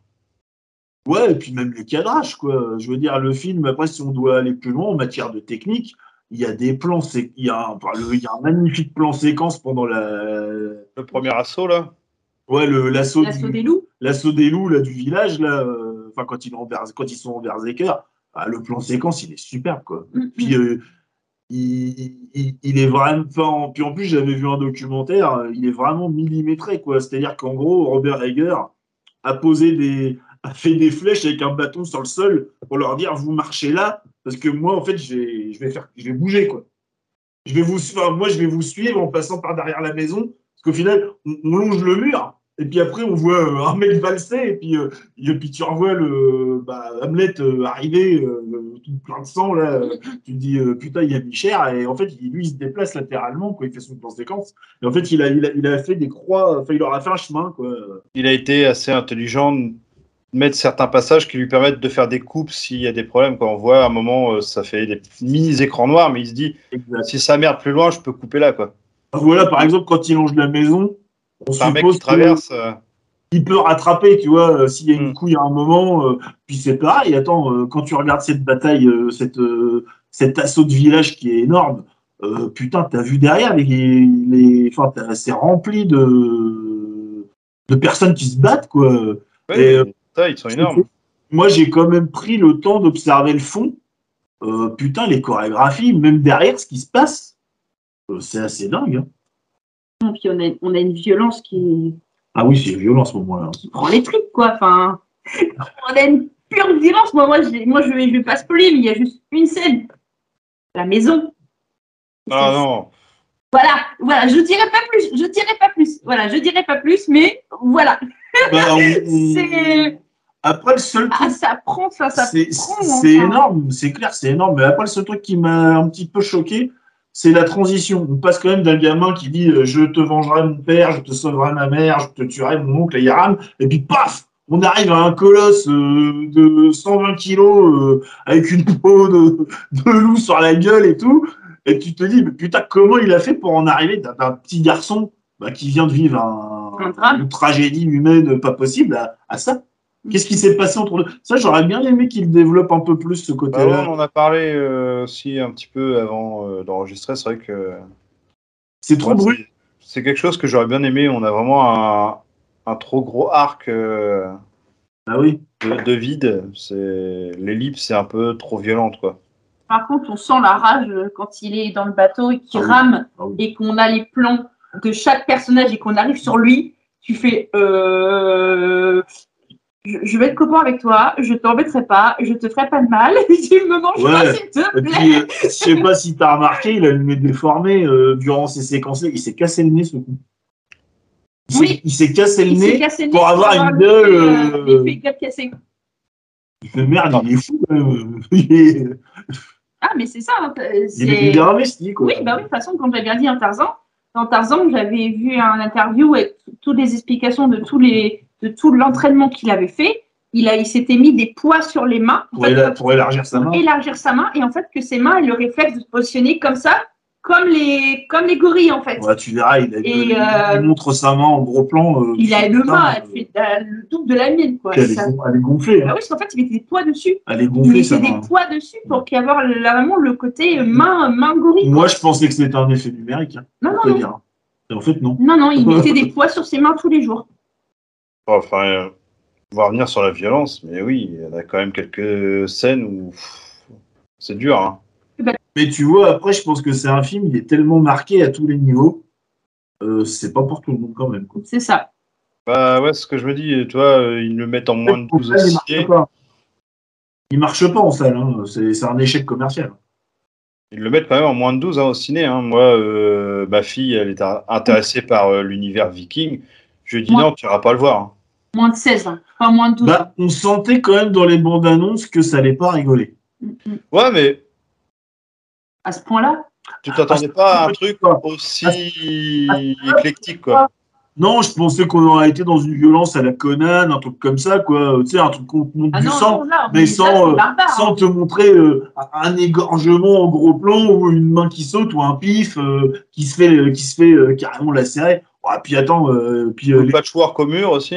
Speaker 2: Ouais, et puis même les cadrages, quoi. Je veux dire, le film, après, si on doit aller plus loin en matière de technique, il y a des plans, c'est, il y a un, enfin, le- il y a un magnifique plan séquence pendant la,
Speaker 1: Le premier assaut, là?
Speaker 2: ouais, le, l'assaut,
Speaker 3: des loups.
Speaker 2: l'assaut des loups, là, du village, là, euh, enfin, quand ils, sont en Berz- quand ils sont en Berserker, ah, le plan séquence, il est superbe, quoi.
Speaker 3: Mhm.
Speaker 2: Puis euh, il, il- il est vraiment. enfin, puis en plus, j'avais vu un documentaire, euh, il est vraiment millimétré, quoi. C'est-à-dire qu'en gros, Robert Hager a posé des. A fait des flèches avec un bâton sur le sol pour leur dire vous marchez là, parce que moi, en fait, je vais, je vais, faire, je vais bouger, quoi. Je vais vous, moi, je vais vous suivre en passant par derrière la maison, parce qu'au final, on, on longe le mur, et puis après, on voit euh, valser, et puis, euh, et puis tu revois bah, Hamlet euh, arriver, euh, tout plein de sang, là. euh, tu te dis, euh, putain, il a mis cher, et en fait, lui, il se déplace latéralement, quoi, il fait son plan séquence. Et en fait, il a, il a, a fait des croix, enfin, il leur a fait un chemin, quoi.
Speaker 1: Il a été assez intelligent mettre certains passages qui lui permettent de faire des coupes s'il y a des problèmes. Quand on voit à un moment, euh, ça fait des mini écrans noirs, mais il se dit, si ça merde plus loin, je peux couper là, quoi.
Speaker 2: Voilà, par exemple, quand il longe la maison, on
Speaker 1: un mec
Speaker 2: suppose
Speaker 1: qui traverse. euh,
Speaker 2: qu'il peut rattraper, tu vois, euh, s'il y a une
Speaker 1: Mm.
Speaker 2: couille à un moment. euh, puis c'est pareil, attends, quand tu regardes cette bataille, cette, cet assaut de village qui est énorme, putain, t'as vu derrière, les, les, enfin, c'est rempli de, de personnes qui se battent, quoi.
Speaker 1: ouais,
Speaker 2: Et,
Speaker 1: ça, ils sont énormes.
Speaker 2: moi, j'ai quand même pris le temps d'observer le fond. Euh, putain, les chorégraphies, même derrière ce qui se passe, euh, c'est assez dingue. hein.
Speaker 3: Puis on a, on a une violence qui,
Speaker 2: Ah oui, c'est violent ce moment-là.
Speaker 3: qui prend les tripes, quoi. Enfin, on a une pure violence. Moi, moi, j'ai- moi je vais, pas spoiler, mais il y a juste une scène. La maison.
Speaker 1: Ah non.
Speaker 3: Voilà, voilà, je dirais pas plus, je dirais pas plus. Voilà, je dirais pas plus, mais voilà.
Speaker 2: Bah, on- on-
Speaker 3: C'est.
Speaker 2: Après, le seul
Speaker 3: Ah,
Speaker 2: truc,
Speaker 3: ça prend, ça, ça
Speaker 2: c'est
Speaker 3: prend.
Speaker 2: c'est
Speaker 3: enfin.
Speaker 2: énorme, c'est clair, c'est énorme. Mais après, le seul truc qui m'a un petit peu choqué, c'est la transition. On passe quand même d'un gamin qui dit euh, Je te vengerai mon père, je te sauverai ma mère, je te tuerai mon oncle, et il rame. Et puis, paf on arrive à un colosse euh, de 120 kilos euh, avec une peau de, de loup sur la gueule et tout. Et tu te dis, mais putain, comment il a fait pour en arriver d'un petit garçon bah, qui vient de vivre un,
Speaker 3: Un
Speaker 2: une tragédie humaine pas possible à, à ça? Qu'est-ce qui s'est passé entre deux? Ça, j'aurais bien aimé qu'il développe un peu plus ce
Speaker 1: Bah ouais,
Speaker 2: côté-là.
Speaker 1: on en a parlé euh, aussi un petit peu avant euh, d'enregistrer. C'est vrai que
Speaker 2: C'est trop brut.
Speaker 1: c'est- quelque chose que j'aurais bien aimé. On a vraiment un, un trop gros arc euh,
Speaker 2: Ah oui.
Speaker 1: de, de vide. C'est l'ellipse, c'est un peu trop violente, quoi.
Speaker 3: Par contre, on sent la rage quand il est dans le bateau et qu'il
Speaker 2: Ah oui.
Speaker 3: rame
Speaker 2: Ah oui.
Speaker 3: et qu'on a les plans de chaque personnage et qu'on arrive sur lui. Tu fais. Euh... Je, je vais être copain avec toi, je t'embêterai pas, je te ferai pas de mal, tu me manges
Speaker 2: Ouais.
Speaker 3: pas, s'il te
Speaker 2: Et
Speaker 3: plaît.
Speaker 2: puis, euh, je sais pas si t'as remarqué, il a le nez déformé euh, durant ces séquences Il s'est cassé le nez, ce coup. Il s'est-
Speaker 3: Oui.
Speaker 2: Il s'est cassé le nez. pour avoir une
Speaker 3: le
Speaker 2: gueule,
Speaker 3: fait,
Speaker 2: euh,
Speaker 3: cassée.
Speaker 2: Il fait merde, il est fou. quand même. Il est,
Speaker 3: Ah, mais c'est ça. hein,
Speaker 2: il est,
Speaker 3: c'est-
Speaker 2: il est investi, quoi.
Speaker 3: Oui, bah oui, de toute façon, quand j'avais regardé un Tarzan, dans Tarzan, j'avais vu un interview avec toutes les explications de, tous les, de tout l'entraînement qu'il avait fait. Il, a- il s'était mis des poids sur les mains
Speaker 2: Pour,
Speaker 3: fait,
Speaker 2: éla- pour élargir sa main.
Speaker 3: élargir sa main et en fait que ses mains aient le réflexe de se positionner comme ça, comme les, comme les gorilles en fait.
Speaker 2: Ouais, tu verras, il, a-
Speaker 3: Et,
Speaker 2: il-
Speaker 3: euh,
Speaker 2: il montre sa main en gros plan. euh,
Speaker 3: Il a une main, elle
Speaker 2: euh,
Speaker 3: fait le double de la mienne. Quoi.
Speaker 2: Elle est,
Speaker 3: Ça-
Speaker 2: elle est gonflée.
Speaker 3: Ah
Speaker 2: hein.
Speaker 3: oui, parce qu'en fait, il mettait des poids dessus.
Speaker 2: Elle est
Speaker 3: Il
Speaker 2: gonflée, sa
Speaker 3: mettait
Speaker 2: main.
Speaker 3: des poids dessus pour qu'il y ait le- vraiment le côté main, main gorille.
Speaker 2: Moi, je pensais que c'était un effet numérique. hein,
Speaker 3: Non, non, non.
Speaker 2: dire. Et en fait, non.
Speaker 3: Non, non, il mettait des poids sur ses mains tous les jours.
Speaker 1: Enfin, euh, on va revenir sur la violence, mais oui, il y en a quand même quelques scènes où c'est dur. Hein.
Speaker 2: Mais tu vois, après, je pense que c'est un film, il est tellement marqué à tous les niveaux. Euh, c'est pas pour tout le monde quand même. quoi.
Speaker 3: C'est ça.
Speaker 1: Bah ouais, c'est ce que je me dis. Tu vois, euh, ils le mettent en moins de
Speaker 2: En
Speaker 1: 12
Speaker 2: salle, il
Speaker 1: ciné.
Speaker 2: marche pas. Il marche pas en salle. hein. C'est un échec commercial.
Speaker 1: Ils le mettent quand même en moins de 12 hein, au ciné. Hein. Moi, euh, ma fille, elle est intéressée par euh, l'univers viking. Je lui ai dit
Speaker 3: Moi-
Speaker 1: non, tu iras pas le voir. Hein.
Speaker 3: Moins de 16, hein. pas moins de 12.
Speaker 2: Bah, on sentait quand même dans les bandes annonces que ça allait pas rigoler.
Speaker 3: Mm, mm.
Speaker 1: Ouais, mais
Speaker 3: À ce point-là,
Speaker 1: tu t'attendais pas à un truc
Speaker 2: Pas.
Speaker 1: aussi éclectique, quoi.
Speaker 2: Non, je pensais qu'on aurait été dans une violence à la Conan, un truc comme ça, quoi. Tu sais, un truc qu'on te montre
Speaker 3: ah
Speaker 2: du
Speaker 3: non,
Speaker 2: sang.
Speaker 3: là,
Speaker 2: mais sans, euh, sans
Speaker 3: hein.
Speaker 2: te montrer euh, un égorgement en gros plan ou une main qui saute ou un pif euh, qui se fait euh, qui se fait euh, carrément lacérer. Ouais, puis attends, euh, puis euh,
Speaker 1: Le
Speaker 2: les-
Speaker 1: patchwork au mur aussi.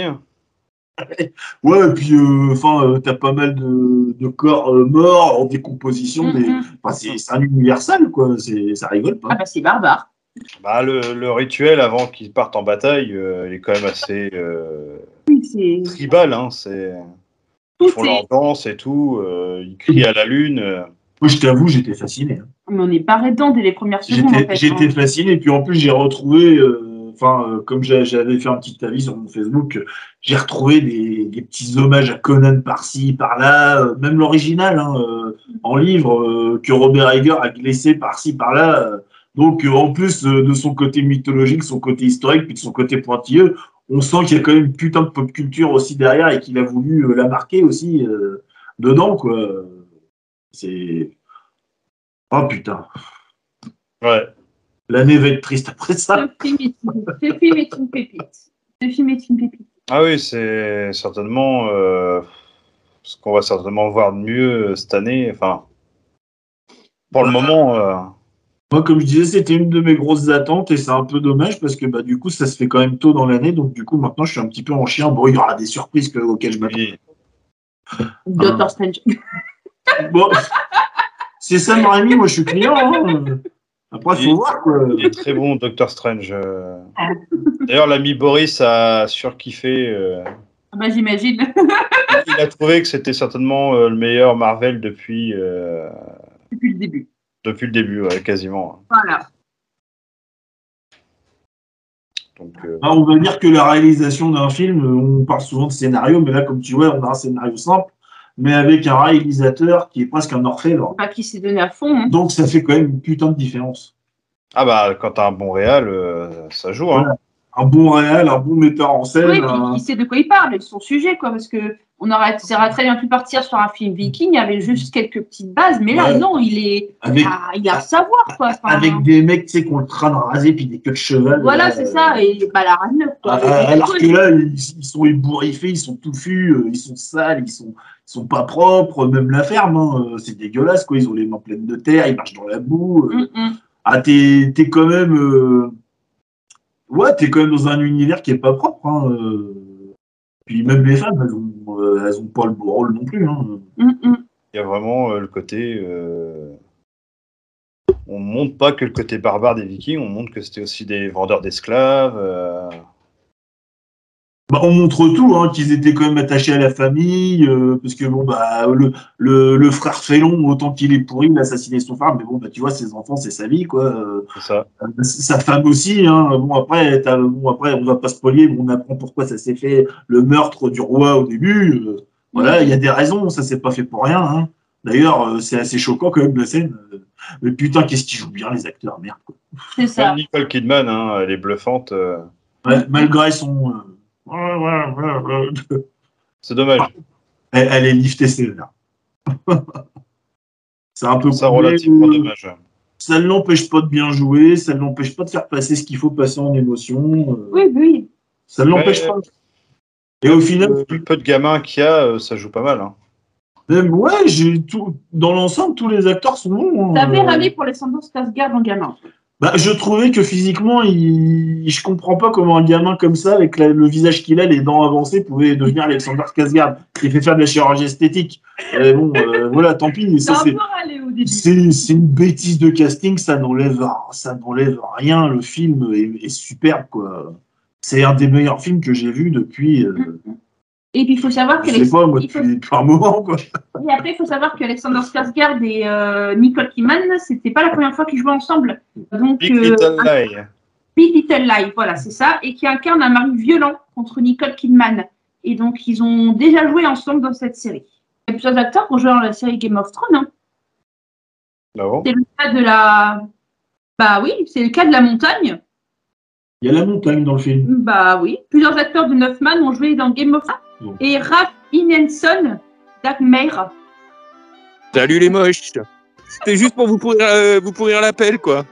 Speaker 2: ouais, puis euh, enfin, euh, t'as pas mal de, de corps euh, morts en décomposition.
Speaker 3: Mm,
Speaker 2: Des...
Speaker 3: mm.
Speaker 2: Enfin, c'est un universel, quoi. Ça rigole pas.
Speaker 3: Ah bah c'est barbare.
Speaker 1: Bah, le, le rituel avant qu'ils partent en bataille, euh, il est quand même assez euh,
Speaker 3: Oui,
Speaker 1: tribal. Hein. C'est... Ils font leur danse et tout. euh, ils crient à la lune.
Speaker 2: Moi, je t'avoue, j'étais fasciné. hein.
Speaker 3: Mais on est barré dedans dès les premières secondes en
Speaker 2: J'étais
Speaker 3: fait.
Speaker 2: j'étais
Speaker 3: hein.
Speaker 2: fasciné. Puis en plus, j'ai retrouvé, euh, enfin, euh, comme j'a- j'avais fait un petit avis sur mon Facebook, j'ai retrouvé des, petits hommages à Conan par-ci, par-là, euh, même l'original hein, euh, en livre que Robert Egger a glissé par-ci, par-là. donc, en plus de son côté mythologique, son côté historique, puis de son côté pointilleux, on sent qu'il y a quand même une putain de pop culture aussi derrière et qu'il a voulu la marquer aussi dedans, quoi. C'est. Oh putain.
Speaker 1: Ouais.
Speaker 2: L'année va être triste après ça.
Speaker 3: Ce film est une- ce film est une pépite. Ce film est une pépite.
Speaker 1: Ah oui, c'est certainement euh, ce qu'on va certainement voir de mieux euh, cette année. Enfin, pour le moment, euh,
Speaker 2: Moi, comme je disais, c'était une de mes grosses attentes et c'est un peu dommage parce que bah, du coup, ça se fait quand même tôt dans l'année. Donc, du coup, maintenant, je suis un petit peu en chien. Bon, il y aura des surprises que- auxquelles je m'attends.
Speaker 1: oui.
Speaker 3: Doctor Strange.
Speaker 2: Bon, c'est Sam Raimi, moi, je suis client. hein. Après, il faut
Speaker 1: Oui.
Speaker 2: voir. Quoi.
Speaker 1: il est très bon, Doctor Strange. euh. D'ailleurs, l'ami Boris a surkiffé. euh,
Speaker 3: Ah bah, j'imagine.
Speaker 1: Il a trouvé que c'était certainement euh, le meilleur Marvel depuis, euh,
Speaker 3: Depuis le début.
Speaker 1: depuis le début, ouais, quasiment.
Speaker 3: Voilà.
Speaker 1: Donc, euh,
Speaker 2: Ah, on va dire que la réalisation d'un film, on parle souvent de scénario, mais là, comme tu vois, on a un scénario simple, mais avec un réalisateur qui est presque un orfèvre.
Speaker 3: Pas qui s'est donné à fond. hein.
Speaker 2: Donc ça fait quand même une putain de différence.
Speaker 1: Ah bah, quand t'as un bon réal, euh, ça joue. Hein.
Speaker 2: Un bon réal, un bon metteur en scène.
Speaker 3: Oui,
Speaker 2: un-
Speaker 3: il sait de quoi il parle, de son sujet, quoi, parce que on aurait, ça aurait très bien pu partir sur un film viking avec juste quelques petites bases, mais là,
Speaker 2: Ouais.
Speaker 3: non, il est,
Speaker 2: Avec-
Speaker 3: il, a, il a à savoir, quoi. Enfin,
Speaker 2: avec des mecs, tu sais, qui ont le crâne rasé puis des queues de cheval.
Speaker 3: Voilà,
Speaker 2: euh,
Speaker 3: c'est ça, et bah, la reine neuve, quoi.
Speaker 2: euh,
Speaker 3: Et
Speaker 2: alors que là, ils, ils sont ébouriffés, ils sont touffus, euh, ils sont sales, ils sont, sont pas propres, même la ferme, hein, c'est dégueulasse, quoi. Ils ont les mains pleines de terre, ils marchent dans la boue. euh.
Speaker 3: hum, hum.
Speaker 2: Ah, t'es t'es quand même. euh, Ouais, t'es quand même dans un univers qui est pas propre. Hein. euh. Puis même les femmes, elles ont, elles ont pas le beau rôle non plus. Hein.
Speaker 3: Hum.
Speaker 1: Il y a vraiment euh, le côté. euh, On montre pas que le côté barbare des Vikings, on montre que c'était aussi des vendeurs d'esclaves. Euh,
Speaker 2: Bah, on montre tout, hein, qu'ils étaient quand même attachés à la famille, euh, parce que bon, bah, le, le, le frère Félon, autant qu'il est pourri, il a assassiné son frère, mais bon, bah, tu vois, ses enfants, c'est sa vie, quoi. Euh,
Speaker 1: C'est ça.
Speaker 2: sa femme aussi, hein. Bon, après, t'as- bon, après, on va pas spoiler, mais on apprend pourquoi ça s'est fait, le meurtre du roi au début. euh, Voilà, il y a des raisons, ça s'est pas fait pour rien. Hein. D'ailleurs, euh, c'est assez choquant quand même la scène. euh, Mais putain, qu'est-ce qu'ils jouent bien les acteurs, merde. Quoi.
Speaker 3: C'est ça.
Speaker 1: Nicole Kidman, hein, elle est bluffante. euh,
Speaker 2: Ouais, malgré son. Euh, ouais, ouais, ouais, ouais,
Speaker 1: C'est dommage.
Speaker 2: elle, elle est liftée sévère. c'est un peu
Speaker 1: Ça
Speaker 2: cool,
Speaker 1: relativement
Speaker 2: mais, euh,
Speaker 1: dommage.
Speaker 2: Ça ne l'empêche pas de bien jouer, ça ne l'empêche pas de faire passer ce qu'il faut passer en émotion. euh,
Speaker 3: Oui, oui.
Speaker 2: Ça ne l'empêche pas. Et au final,
Speaker 1: Le peu de gamins qu'il y a, euh, ça joue pas mal. hein.
Speaker 2: même, ouais, j'ai tout. Dans l'ensemble, tous les acteurs sont bons. hein.
Speaker 3: T'avais
Speaker 2: Euh,
Speaker 3: râlé pour les Sanders Skarsgård en gamin.
Speaker 2: Bah, je trouvais que physiquement, il... je comprends pas comment un gamin comme ça, avec la- le visage qu'il a, les dents avancées, pouvait devenir Alexander Skarsgård. Il fait faire de la chirurgie esthétique. Et bon, euh, voilà, tant pis. Ça, c'est, c'est, c'est une bêtise de casting. Ça n'enlève, ça n'enlève rien. Le film est, est superbe, quoi. C'est un des meilleurs films que j'ai vu depuis, euh,
Speaker 3: Et puis, il faut savoir que
Speaker 2: je sais
Speaker 3: les-
Speaker 2: pas, moi,
Speaker 3: faut-
Speaker 2: depuis, depuis un moment, quoi.
Speaker 3: Et après, il faut savoir que Alexander Skarsgård et euh, Nicole Kidman, c'était pas la première fois qu'ils jouaient ensemble. Donc,
Speaker 1: Big
Speaker 3: euh,
Speaker 1: Little
Speaker 3: un-
Speaker 1: Lie.
Speaker 3: Big Little Lie, voilà, c'est ça, et qui incarne un mari violent contre Nicole Kidman. Et donc, ils ont déjà joué ensemble dans cette série. Il y a plusieurs acteurs qui ont joué dans la série Game of Thrones. hein.
Speaker 1: Ah bon?
Speaker 3: C'est le cas de la. Bah oui, c'est le cas de la montagne.
Speaker 2: Il y a la montagne dans le film.
Speaker 3: Bah oui. Plusieurs acteurs de Neufman ont joué dans Game of Thrones.
Speaker 2: Bon.
Speaker 3: Et Raph Inenson Dagmar.
Speaker 4: Salut les moches C'était juste pour vous pourrir, euh, vous pourrir l'appel, quoi.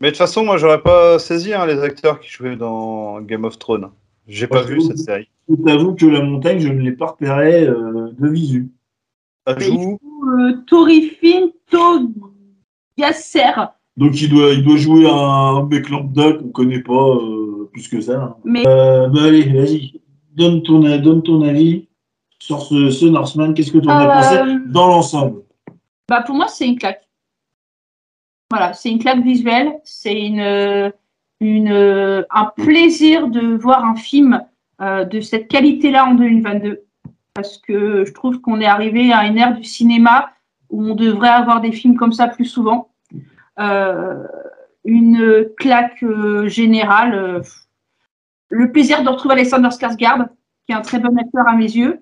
Speaker 1: Mais de toute façon, moi, j'aurais pas saisi hein, les acteurs qui jouaient dans Game of Thrones. J'ai pas vu cette série.
Speaker 2: Je t'avoue que la montagne, je ne l'ai pas repérée euh, de visu.
Speaker 1: Ça
Speaker 3: il
Speaker 1: joue
Speaker 3: Euh, Torifin Togasser.
Speaker 2: Donc il doit, il doit jouer un mec lambda qu'on connaît pas euh, plus que ça. hein.
Speaker 3: Mais
Speaker 2: Euh, bah allez, vas-y, donne ton, donne ton avis sur ce, ce Norseman. Qu'est-ce que tu en as pensé
Speaker 3: Euh,
Speaker 2: dans l'ensemble?
Speaker 3: Bah pour moi, c'est une claque. Voilà, c'est une claque visuelle, c'est une, une, un plaisir de voir un film euh, de cette qualité-là en 2022. Parce que je trouve qu'on est arrivé à une ère du cinéma où on devrait avoir des films comme ça plus souvent. Euh, une claque euh, générale. Le plaisir de retrouver Alexander Skarsgård, qui est un très bon acteur à mes yeux.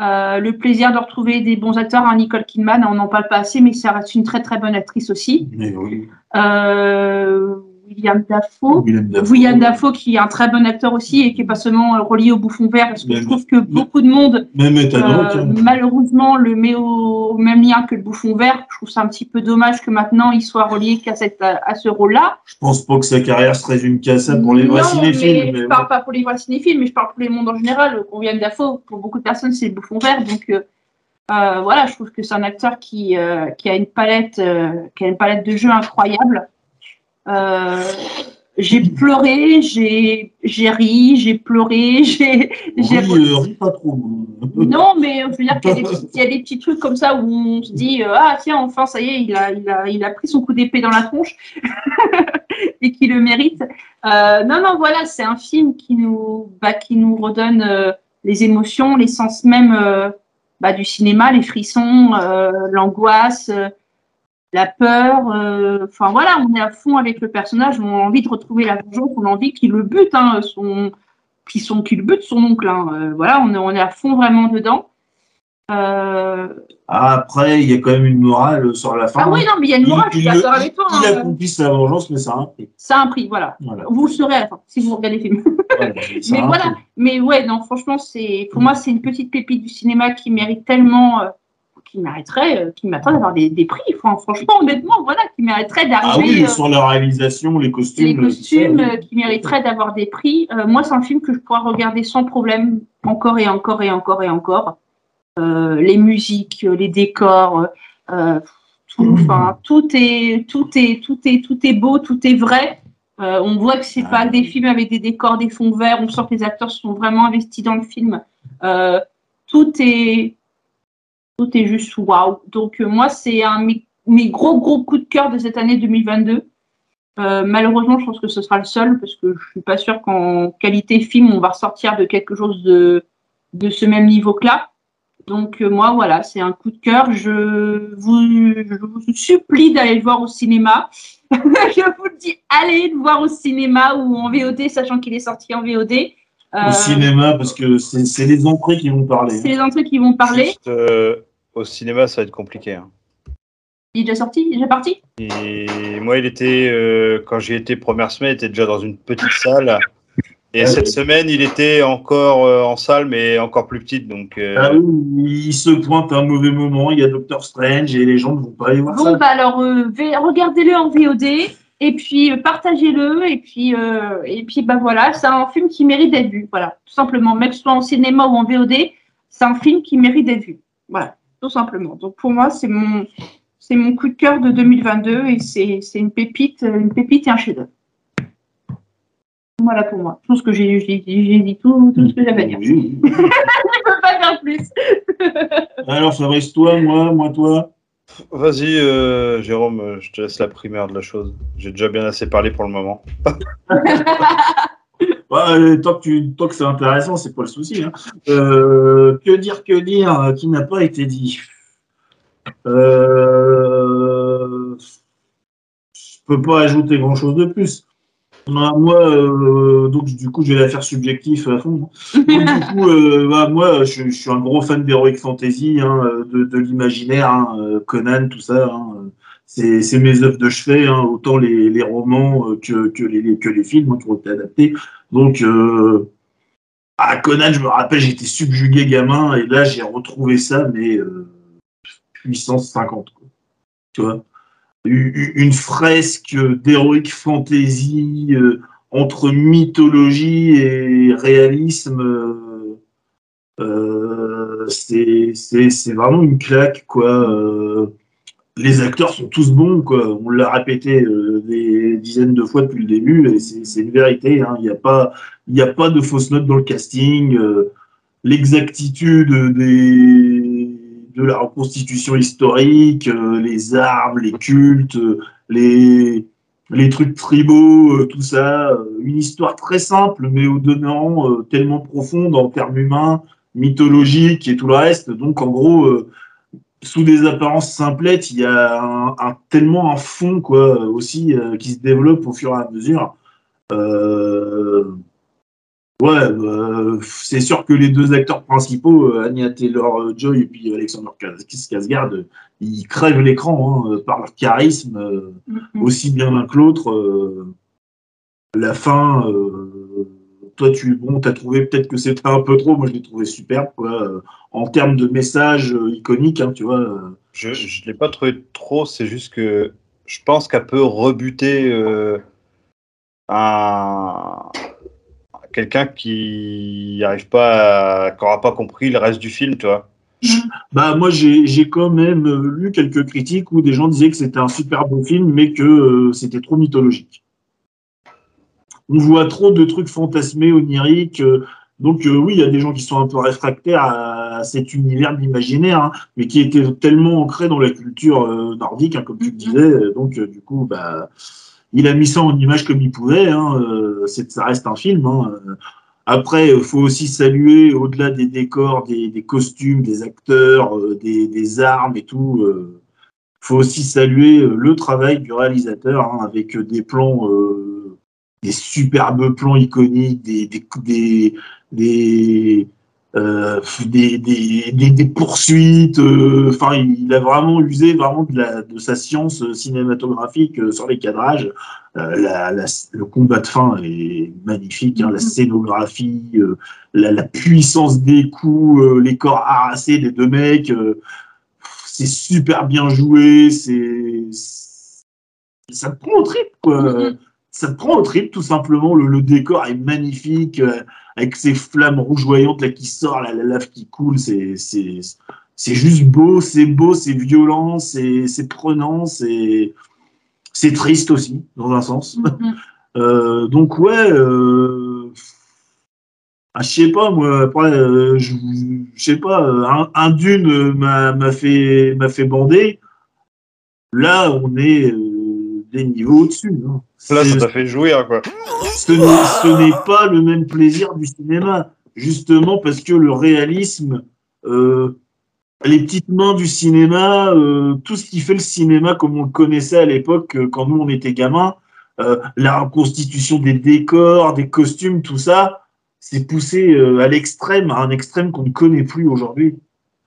Speaker 3: Euh, le plaisir de retrouver des bons acteurs, hein, Nicole Kidman, on n'en parle pas assez, mais ça reste une très très bonne actrice aussi.
Speaker 2: Mais oui,
Speaker 3: Euh, William Dafoe. William Dafoe, qui est un très bon acteur aussi et qui est pas seulement euh, relié au bouffon vert, parce que je trouve que beaucoup de monde,
Speaker 2: Même
Speaker 3: euh, malheureusement, le met au même lien que le bouffon vert. Je trouve ça un petit peu dommage que maintenant il soit relié qu'à cette, à ce rôle-là.
Speaker 2: Je pense pas que sa carrière se résume qu'à ça pour les vrais
Speaker 3: Non,
Speaker 2: cinéphiles.
Speaker 3: mais
Speaker 2: mais
Speaker 3: je parle pas pour les vrais cinéphiles, mais je parle pour les mondes en général. Pour William Dafoe, pour beaucoup de personnes, c'est le bouffon vert. Donc euh, euh, voilà, je trouve que c'est un acteur qui, euh, qui a une palette, euh, qui a une palette de jeux incroyable. Euh, j'ai pleuré, j'ai j'ai ri, j'ai pleuré, j'ai
Speaker 2: Ris, euh, pas trop.
Speaker 3: non, mais je veux dire qu'il y, a des petits- il y a des petits trucs comme ça où on se dit euh, ah tiens enfin ça y est il a il a il a pris son coup d'épée dans la tronche et qui le mérite. Euh, non non voilà c'est un film qui nous bah, qui nous redonne euh, les émotions, l'essence même euh, bah, du cinéma, les frissons, euh, l'angoisse, euh, la peur. euh, Enfin voilà, on est à fond avec le personnage, on a envie de retrouver la vengeance, on a envie qu'il le bute, hein, son, qu'il son, qu'il bute son oncle. hein. Euh, voilà, on est, on est à fond vraiment dedans. Euh,
Speaker 2: Après, il y a quand même une morale sur la fin.
Speaker 3: Ah oui, non, mais il y a une
Speaker 2: Il-
Speaker 3: morale, je suis
Speaker 2: il
Speaker 3: d'accord avec toi.
Speaker 2: Il
Speaker 3: hein.
Speaker 2: accomplit sa vengeance, mais ça a un prix.
Speaker 3: Ça a un prix, voilà.
Speaker 2: Voilà.
Speaker 3: Vous le saurez à la fin, si vous regardez le film.
Speaker 2: Voilà, a
Speaker 3: Mais voilà,
Speaker 2: prix.
Speaker 3: mais ouais, non, franchement, c'est pour moi, c'est une petite pépite du cinéma qui mérite tellement, euh, qui mériterait, euh, qui mériterait d'avoir des, des prix. Enfin, franchement, honnêtement, voilà, qui mériterait
Speaker 2: Ah
Speaker 3: d'arriver.
Speaker 2: oui,
Speaker 3: euh,
Speaker 2: sur la réalisation, les costumes.
Speaker 3: les
Speaker 2: ça,
Speaker 3: costumes
Speaker 2: oui.
Speaker 3: euh, qui mériteraient d'avoir des prix. Moi, c'est un film que je pourrais regarder sans problème, encore et encore et encore et encore. Les musiques, les décors, tout, enfin, tout est, tout est, tout est, tout est beau, tout est vrai. Euh, on voit que c'est pas des films avec des décors, des fonds verts. On sent que les acteurs sont vraiment investis dans le film. Euh, tout est, tout est juste waouh. Donc euh, moi, c'est un de mes, mes gros gros coups de cœur de cette année 2022. Euh, malheureusement, je pense que ce sera le seul parce que je suis pas sûre qu'en qualité film, on va ressortir de quelque chose de, de ce même niveau que là. Donc euh, moi, voilà, c'est un coup de cœur. Je vous, je vous supplie d'aller le voir au cinéma. je vous le dis, allez le voir au cinéma ou en VOD, sachant qu'il est sorti en VOD. Euh,
Speaker 2: Au cinéma, parce que c'est c'est les entrées qui vont parler.
Speaker 3: c'est les entrées qui vont parler.
Speaker 1: Juste, euh, au cinéma, ça va être compliqué. hein.
Speaker 3: Il est déjà sorti? Il est déjà parti?
Speaker 1: Et moi, il était, euh, quand j'y étais première semaine, il était déjà dans une petite salle. Et
Speaker 2: Ah
Speaker 1: cette
Speaker 2: oui.
Speaker 1: semaine, il était encore euh, en salle, mais encore plus petite. Donc, euh,
Speaker 2: Ah oui, il se pointe à un mauvais moment, il y a Doctor Strange et les gens ne vont pas aller voir
Speaker 3: Bon,
Speaker 2: ça.
Speaker 3: bah alors, euh, regardez-le en VOD et puis euh, partagez-le et puis euh, et puis bah voilà, c'est un film qui mérite d'être vu. Voilà, tout simplement, même soit en cinéma ou en VOD, c'est un film qui mérite d'être vu. Voilà, tout simplement. Donc pour moi, c'est mon c'est mon coup de cœur de 2022 et c'est c'est une pépite, une pépite et un chef-d'œuvre. Voilà pour moi. Je pense que j'ai j'ai dit j'ai dit tout, tout ce que j'avais à dire.
Speaker 2: Oui.
Speaker 3: Je peux pas faire plus.
Speaker 2: Alors Fabrice, toi, moi, moi, toi?
Speaker 1: vas-y, euh, Jérôme, je te laisse la primaire de la chose. J'ai déjà bien assez parlé pour le moment.
Speaker 2: Ouais, euh, tant que, tu, tant que c'est intéressant, c'est pas le souci. hein. Euh, que dire, que dire, euh, qui n'a pas été dit? Euh, Je peux pas ajouter grand-chose de plus. Moi, moi, euh, donc du coup, je vais la faire subjectif à fond. Du coup, euh, bah, moi, je, suis un gros fan d'Heroic Fantasy, hein, de, l'imaginaire, hein, Conan, tout ça. hein, c'est mes œuvres de chevet, autant les, romans que, les, que les films qui ont été adaptés. Donc, euh, à Conan, je me rappelle, j'étais subjugué gamin, et là, j'ai retrouvé ça, mais euh, puissance 50. Quoi. Tu vois? Une fresque d'heroic fantasy euh, entre mythologie et réalisme. c'est vraiment une claque, quoi. Les acteurs sont tous bons, quoi. On l'a répété euh, des dizaines de fois depuis le début, et c'est une vérité. hein. Il n'y a pas, de fausses notes dans le casting. euh, L'exactitude de la reconstitution historique, euh, les armes, les cultes, les les trucs tribaux, tout ça, une histoire très simple, mais au euh, tellement profonde en termes humains, mythologiques et tout le reste. Donc, en gros, sous des apparences simplettes, il y a un, un- tellement un fond quoi aussi euh, qui se développe au fur et à mesure. Euh, ouais, euh, c'est sûr que les deux acteurs principaux, euh, Anya Taylor-Joy et puis Alexander Skarsgård, ils crèvent l'écran hein, par leur charisme, euh, aussi bien l'un que l'autre. euh, la fin, euh, toi tu bon, as trouvé peut-être que c'était un peu trop, moi je l'ai trouvé superbe quoi, euh, en termes de message euh, iconique, hein, tu vois. euh,
Speaker 1: Je ne l'ai pas trouvé trop, c'est juste que je pense qu'elle peut rebuter euh, un quelqu'un qui n'arrive pas, à- qui n'aura pas compris le reste du film, tu vois.
Speaker 2: Bah moi j'ai quand même lu quelques critiques où des gens disaient que c'était un super bon film mais que euh, c'était trop mythologique. On voit trop de trucs fantasmés, oniriques. euh, donc euh, oui, il y a des gens qui sont un peu réfractaires à, cet univers de l'imaginaire, hein, mais qui était tellement ancré dans la culture euh, nordique, hein, comme tu le disais. Donc du coup, bah, il a mis ça en image comme il pouvait. Hein, ça reste un film. Après, il faut aussi saluer, au-delà des décors, des, des costumes, des acteurs, euh, des, des armes et tout, il faut aussi saluer le travail du réalisateur hein, avec des plans, des superbes plans iconiques, des, des, des, des euh, des, des, des, poursuites. Euh, enfin, il a vraiment usé vraiment de, la, de sa science cinématographique euh, sur les cadrages. La, la, le combat de fin est magnifique, hein, la mm-hmm. scénographie, la, la, puissance des coups, les corps harassés des deux mecs. c'est super bien joué. C'est ça te prend au trip, quoi. Mm-hmm. Ça te prend au trip, tout simplement. Le, le décor est magnifique avec ces flammes rougeoyantes là qui sortent, la, lave qui coule, c'est c'est juste beau, c'est beau, c'est violent, c'est prenant, c'est c'est triste aussi dans un sens. Mm-hmm. euh, donc ouais, euh, ah, je sais pas moi. Après, euh, je, sais pas. Un, un dune m'a fait m'a fait bander. Là, on est euh, des niveaux au-dessus.
Speaker 1: Là, ça t'a fait jouir quoi
Speaker 2: ce n'est pas le même plaisir du cinéma, justement parce que le réalisme, euh, les petites mains du cinéma, euh, tout ce qui fait le cinéma comme on le connaissait à l'époque euh, quand nous on était gamins, la reconstitution des décors, des costumes, tout ça, c'est poussé à l'extrême, à un extrême qu'on ne connaît plus aujourd'hui.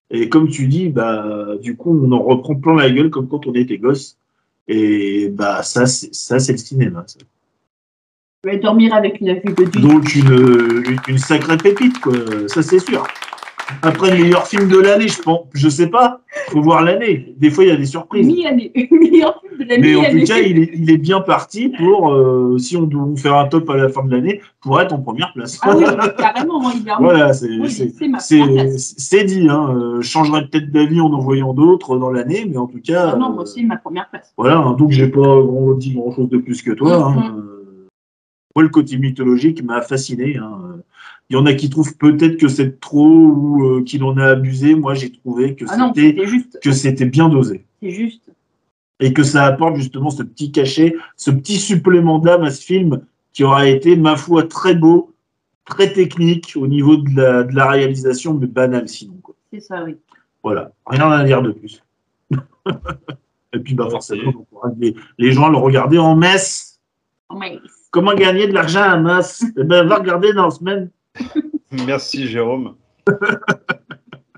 Speaker 2: Et comme tu dis, bah, du coup, on en reprend plein la gueule comme quand on était gosse. Et bah, ça, c'est le cinéma. Ça.
Speaker 3: Je vais dormir avec une vue de
Speaker 2: Donc une, une sacrée pépite, quoi. Ça c'est sûr. Après le meilleur film de l'année, je pense, je sais pas, faut voir l'année. Des fois il y a des surprises.
Speaker 3: Mi-année, meilleur film de l'année.
Speaker 2: Mais en tout cas, il est, il est bien parti pour, euh, si on doit faire un top à la fin de l'année, pour être en première place.
Speaker 3: Ah oui, carrément, moi, il est
Speaker 2: Voilà, c'est c'est dit. Hein. Euh, je changerai peut-être d'avis en en voyant d'autres dans l'année, mais en tout cas.
Speaker 3: Ah non, moi aussi, ma première place.
Speaker 2: Voilà, hein, donc j'ai pas grand, dit grand chose de plus que toi. Mm, hein. Mm. Moi, le côté mythologique m'a fasciné. Hein. Il y en a qui trouvent peut-être que c'est trop ou euh, qu'il en a abusé. Moi, j'ai trouvé que
Speaker 3: ah
Speaker 2: c'était bien dosé.
Speaker 3: C'est juste.
Speaker 2: Et que ça apporte justement ce petit cachet, ce petit supplément d'âme à ce film qui aura été, ma foi, très beau, très technique au niveau de la, de la réalisation, mais banal sinon.
Speaker 3: C'est ça, oui.
Speaker 2: Voilà, rien à dire de plus. Et puis, bah, forcément, les, les gens le regarder en messe.
Speaker 3: En messe.
Speaker 2: Comment gagner de l'argent à masse? Eh bien, va regarder dans la semaine.
Speaker 1: Merci, Jérôme.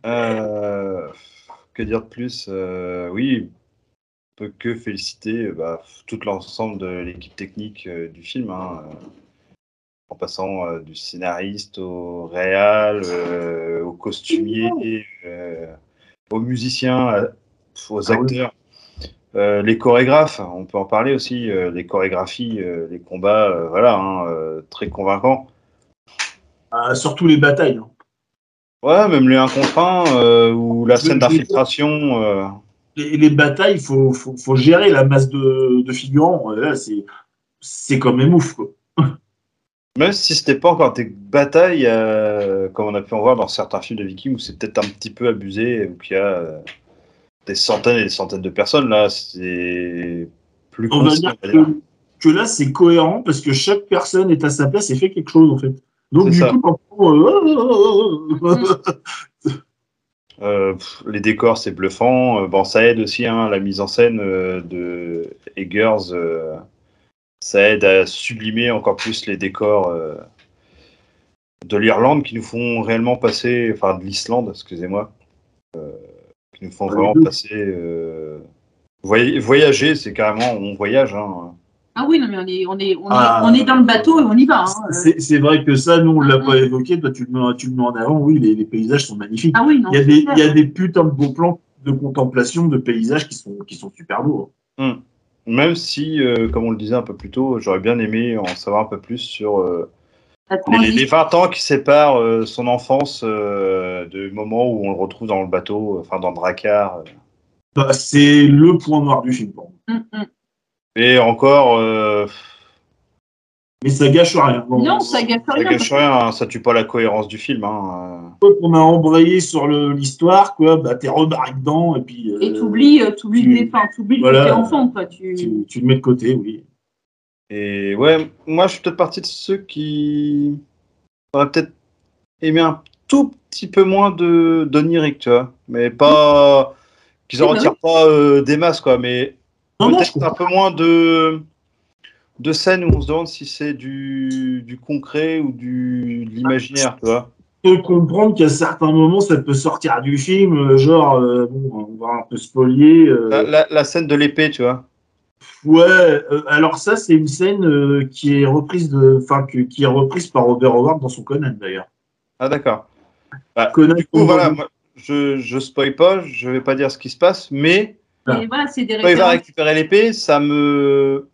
Speaker 1: Euh, que dire de plus euh, Oui, on peut que féliciter bah, tout l'ensemble de l'équipe technique euh, du film, hein, en passant du scénariste au réal, au costumier, aux musiciens, aux ah acteurs. Euh, les chorégraphes, on peut en parler aussi, euh, les chorégraphies, euh, les combats, voilà, hein, très convaincants.
Speaker 2: Ah, surtout les batailles. Hein.
Speaker 1: Ouais, même les 1 contre 1 ou la scène d'infiltration.
Speaker 2: Les, batailles, il faut, faut, gérer la masse de, figurants. Là, c'est quand même ouf. Quoi.
Speaker 1: Même si c'était pas encore des batailles, comme on a pu en voir dans certains films de Vikings, où c'est peut-être un petit peu abusé, ou qu'il y a des centaines et des centaines de personnes. Là, c'est plus
Speaker 2: On va dire que, là, c'est cohérent parce que chaque personne est à sa place et fait quelque chose, en fait. Donc, du coup,
Speaker 1: euh, les décors, c'est bluffant. Euh, bon, ça aide aussi, hein, la mise en scène euh, de Eggers. ça aide à sublimer encore plus les décors de l'Irlande qui nous font réellement passer, enfin de l'Islande, excusez-moi, qui nous font vraiment passer. Euh, voyager, c'est carrément, on voyage. Hein.
Speaker 3: Ah oui, non, mais on est, on est, on, ah. est, on est dans le bateau et on y va. Hein.
Speaker 2: C'est vrai que ça, nous, on ne l'a pas évoqué. Toi, tu le, mets, tu le mets en avant. Oui, les, les paysages sont magnifiques.
Speaker 3: Ah oui, non,
Speaker 2: il, y a des, il y a des putains de beaux plans de contemplation de paysages qui sont, qui sont super beaux.
Speaker 1: Hein. Hmm. Même si, euh, comme on le disait un peu plus tôt, j'aurais bien aimé en savoir un peu plus sur euh, les, 20 ans qui séparent euh, son enfance euh, du moment où on le retrouve dans le bateau, enfin dans le dracard.
Speaker 2: Bah, c'est le point noir du film. Mm,
Speaker 1: mm. Et encore.
Speaker 2: Mais ça gâche rien.
Speaker 3: non, ça gâche rien.
Speaker 1: Ça gâche rien, hein, ça tue pas la cohérence du film. Hein.
Speaker 2: On a embrayé sur l'histoire, quoi, bah, t'es rebarré dedans et puis.
Speaker 3: et t'oublies, t'oublies, tu... t'oublies voilà, que t'es enfant, quoi. Tu...
Speaker 2: Tu, tu le mets de côté, oui.
Speaker 1: Et ouais, moi je suis peut-être partie de ceux qui j'aurais peut-être aimé un tout petit peu moins de d'onirique, tu vois. Mais pas. Qu'ils en
Speaker 3: Oui, bah
Speaker 1: retirent pas euh, des masses, quoi. Mais
Speaker 2: Non, non, je
Speaker 1: un peu moins de de scènes où on se demande si c'est du, du concret ou du de l'imaginaire, tu vois.
Speaker 2: peux comprendre qu'à certains moments, ça peut sortir du film, euh, genre, euh, bon, on va un peu spolier. euh,
Speaker 1: La, la- la scène de l'épée, tu vois.
Speaker 2: Ouais, euh, alors ça, c'est une scène qui est reprise de, enfin, qui est reprise par Robert Howard dans son Conan d'ailleurs.
Speaker 1: Ah d'accord. Bah,
Speaker 2: Conan,
Speaker 1: du coup, voilà, moi, je je spoil pas, je vais pas dire ce qui se passe, mais.
Speaker 3: Et voilà, c'est des
Speaker 1: quand il va récupérer l'épée, ça me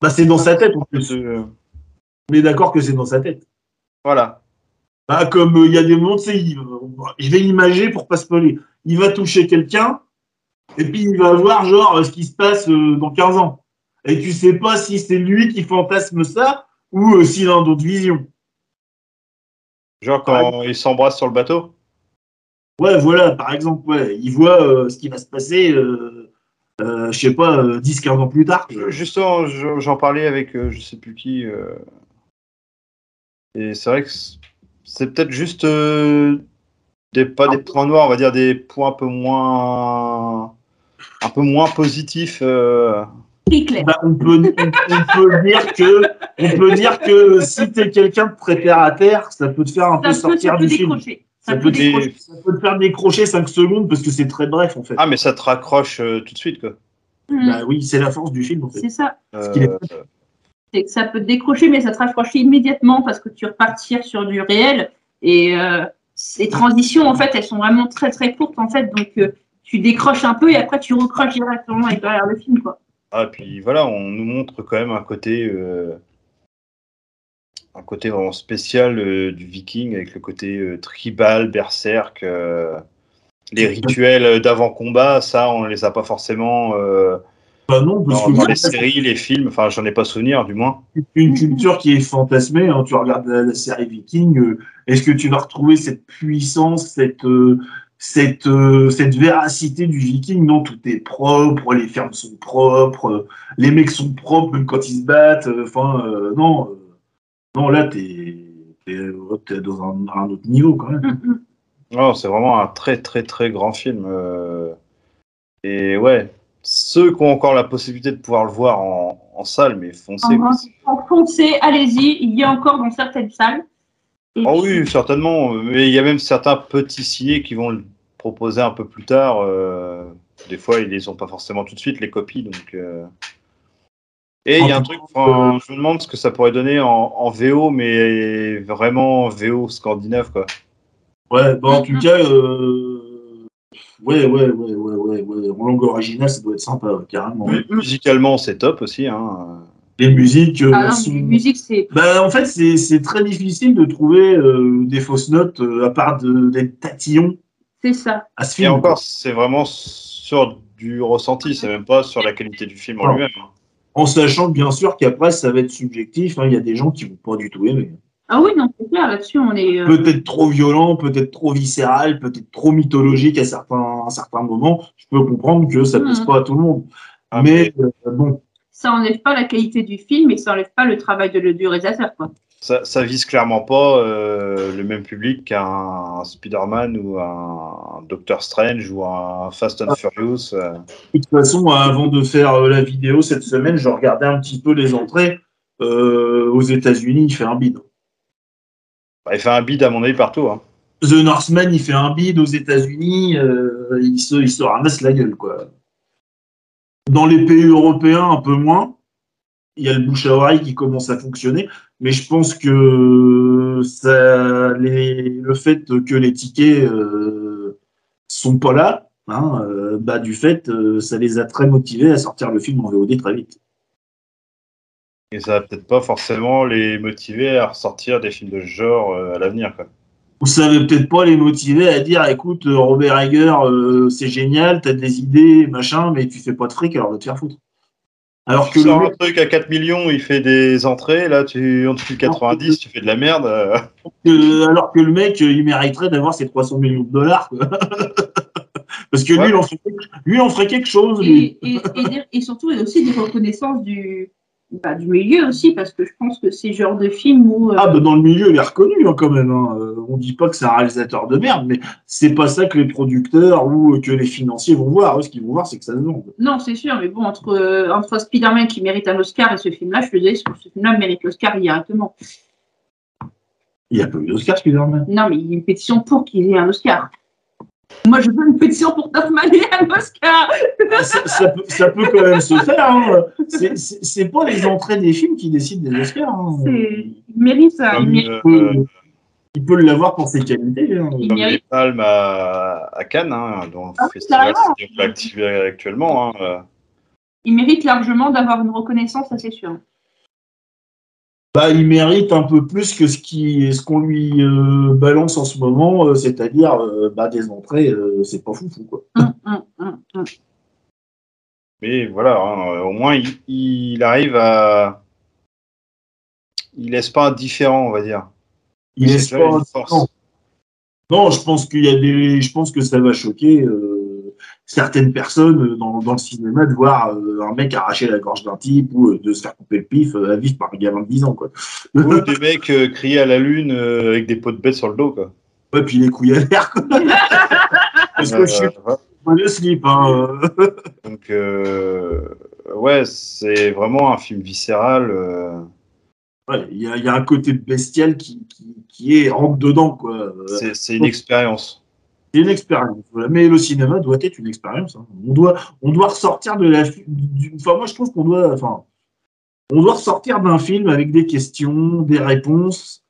Speaker 2: bah, c'est dans sa tête en plus.
Speaker 1: Euh,
Speaker 2: On est d'accord que c'est dans sa tête.
Speaker 1: Voilà.
Speaker 2: Bah, comme euh, il y a des moments, il- je vais imager pour pas spoiler. Il va toucher quelqu'un, et puis il va voir genre euh, ce qui se passe euh, dans 15 ans. Et tu sais pas si c'est lui qui fantasme ça ou euh, s'il a d'autres visions.
Speaker 1: Genre quand il s'embrasse sur le bateau.
Speaker 2: Ouais, voilà, par exemple, ouais, il voit euh, ce qui va se passer, euh, euh, je sais pas, euh, 10-15 ans plus tard.
Speaker 1: Justement, je- j'en parlais avec euh, je sais plus qui. euh, Et c'est vrai que c'est peut-être juste euh, des pas des points noirs, on va dire des points un peu moins un peu moins positifs. euh.
Speaker 3: Très clair.
Speaker 2: Bah, on, peut, on, on peut dire que, on peut dire que si t'es quelqu'un de terre, ça peut te faire un peu
Speaker 3: Ça
Speaker 2: sortir
Speaker 3: peut
Speaker 2: du film.
Speaker 3: décrocher.
Speaker 2: Ça peut
Speaker 3: peut
Speaker 1: dé-
Speaker 3: décrocher.
Speaker 2: Ça peut te faire décrocher 5 secondes parce que c'est très bref en fait.
Speaker 1: Ah mais ça te raccroche euh, tout de suite quoi.
Speaker 3: Mhm.
Speaker 2: Bah oui, c'est la force du film en fait.
Speaker 3: C'est ça.
Speaker 1: Euh,
Speaker 3: C'est que ça peut te décrocher, mais ça te raccroche immédiatement parce que tu repartir sur du réel. Et euh, ces transitions, en fait, elles sont vraiment très très courtes, en fait. Donc, euh, tu décroches un peu et après, tu recroches directement avec derrière le film, quoi.
Speaker 1: Ah, puis voilà, on nous montre quand même un côté, euh, un côté vraiment spécial euh, du viking avec le côté euh, tribal, berserk, euh, les rituels d'avant-combat, ça on les a pas forcément
Speaker 2: Bah non, parce
Speaker 1: dans,
Speaker 2: que
Speaker 1: dans
Speaker 2: moi,
Speaker 1: les séries, les films, enfin j'en ai pas souvenir du moins.
Speaker 2: une culture qui est fantasmée. hein. Tu regardes la, la série Viking, est-ce que tu vas retrouver cette puissance, cette, cette, cette véracité du Viking? Non, tout est propre, les fermes sont propres, les mecs sont propres même quand ils se battent. Enfin, non, non, là, t'es es, t'es dans un, un autre niveau quand même.
Speaker 1: Non, c'est vraiment un très très très grand film. euh, et ouais, ceux qui ont encore la possibilité de pouvoir le voir en, en salle, mais foncez.
Speaker 3: foncez, allez-y. Il y a encore dans certaines salles. Et
Speaker 1: Oh
Speaker 3: puis-
Speaker 1: oui, certainement. Mais il y a même certains petits ciné qui vont le proposer un peu plus tard. euh, des fois, ils les ont pas forcément tout de suite, les copies. Donc, euh. Et il y a un truc, enfin, je me demande ce que ça pourrait donner en, en VO, mais vraiment VO scandinave. Quoi.
Speaker 2: Ouais, bah en tout cas, euh, ouais, ouais, ouais, ouais, ouais, ouais, en langue originale, ça doit être sympa, ouais, carrément.
Speaker 1: Mais musicalement, c'est top aussi. Hein.
Speaker 2: Les musiques euh,
Speaker 3: Ah non,
Speaker 2: sont-
Speaker 3: mais musique, c'est.
Speaker 2: Bah, en fait, c'est très difficile de trouver euh, des fausses notes euh, à part d'être tatillon
Speaker 3: C'est ça.
Speaker 2: à ce
Speaker 1: Et encore, c'est vraiment sur du ressenti, c'est même pas sur la qualité du film en lui-même. hein.
Speaker 2: En sachant bien sûr qu'après, ça va être subjectif. hein, Il y a des gens qui vont pas du tout aimer.
Speaker 3: Ah oui, non, c'est clair, là-dessus, on est. euh,
Speaker 2: Peut-être trop violent, peut-être trop viscéral, peut-être trop mythologique à certains, à certains moments. Je peux comprendre que ça ne plaise
Speaker 3: Mhm.
Speaker 2: pas à tout le monde.
Speaker 1: Ah,
Speaker 2: mais euh, bon,
Speaker 3: Ça enlève pas la qualité du film et ça enlève pas le travail de, du réalisateur, quoi.
Speaker 1: Ça, ça vise clairement pas euh, le même public qu'un Spider-Man ou un Doctor Strange ou un Fast and Furious. euh.
Speaker 2: De toute façon, avant de faire euh, la vidéo cette semaine, je regardais un petit peu les entrées. Euh, aux États-Unis, il fait un bid.
Speaker 1: Bah, il fait un bid à mon avis partout. Hein.
Speaker 2: The Northman, il fait un bid aux États-Unis, il, se, il se ramasse la gueule, quoi. Dans les pays européens, un peu moins. Il y a le bouche à oreille qui commence à fonctionner, mais je pense que ça, les, le fait que les tickets euh, sont pas là, hein, euh, bah, du fait, euh, ça les a très motivés à sortir le film en VOD très vite.
Speaker 1: Et ça va peut-être pas forcément les motiver à ressortir des films de ce genre euh, à l'avenir. quoi.
Speaker 2: Vous savez peut-être pas les motiver à dire écoute, Robert euh, c'est génial, t'as des idées, machin, mais tu fais pas de fric, alors va te faire foutre. Alors que le
Speaker 1: un truc à 4 millions, il fait des entrées, là tu en dessous de 90, tu fais de la merde. euh.
Speaker 2: euh, alors que le mec, euh, il mériterait d'avoir ses 300 millions de dollars. quoi. Parce que lui,
Speaker 1: Ouais.
Speaker 2: il en ferait, lui, il en ferait quelque chose. lui.
Speaker 3: Et, et, et, des- et surtout, il y a aussi des reconnaissances du, bah, du milieu aussi, parce que je pense que c'est le genre de film où. euh,
Speaker 2: Ah, bah, dans le milieu, il est reconnu hein, quand même. Hein. Euh, On dit pas que c'est un réalisateur de merde, mais c'est pas ça que les producteurs ou que les financiers vont voir. Eux, ce qu'ils vont voir, c'est que ça se.
Speaker 3: Non, c'est sûr, mais bon, entre, euh, entre Spider-Man qui mérite un Oscar et ce film-là, je te disais que ce film-là mérite l'Oscar directement.
Speaker 2: Il n'y a pas eu d'Oscar, Spider-Man?
Speaker 3: Non, mais il y a une pétition pour qu'il ait un Oscar. Moi, je veux une pétition pour que Hoffman ait un Oscar.
Speaker 2: ça, ça peut, ça peut quand même se faire. Hein. C'est- pas les entrées des films qui décident des Oscars. hein.
Speaker 3: Il mérite ça. Il
Speaker 1: Comme,
Speaker 3: mérite.
Speaker 2: Il peut- il peut l'avoir pour ses qualités. hein.
Speaker 3: Il
Speaker 1: Comme
Speaker 3: mérite.
Speaker 1: les palmes à, à Cannes, hein, dont le
Speaker 3: Ah
Speaker 1: festival se déroule actif- actuellement. hein, euh.
Speaker 3: il mérite largement d'avoir une reconnaissance, ça c'est sûr.
Speaker 2: Bah, il mérite un peu plus que ce qui, ce qu'on lui euh, balance en ce moment, euh, c'est-à-dire euh, bah, des entrées, euh, c'est pas foufou quoi.
Speaker 3: Hum, hum, hum.
Speaker 1: Mais voilà, hein, au moins il, il arrive à. Il laisse pas indifférent, on va dire.
Speaker 2: Il laisse pas-
Speaker 1: force.
Speaker 2: non. Non, je pense qu'il y a des, je pense que ça va choquer euh, certaines personnes euh, dans, dans le cinéma de voir euh, un mec arracher la gorge d'un type ou euh, de se faire couper le pif à vif par un gamin de 10 ans quoi.
Speaker 1: Ou des mecs euh, crier à la lune euh, avec des pots de bête sur le dos, quoi.
Speaker 2: Ouais, puis les couilles à l'air. Parce que je suis pas le slip. Hein.
Speaker 1: Donc, ouais, c'est vraiment un film viscéral. euh,
Speaker 2: Ouais, Il y, a, il y a un côté bestial qui, qui, qui est rentre dedans quoi.
Speaker 1: C'est une expérience.
Speaker 2: C'est une expérience. voilà. Mais le cinéma doit être une expérience. hein. On doit, on doit ressortir de la. Enfin, moi, je trouve qu'on doit. Enfin, on doit ressortir d'un film avec des questions, des réponses,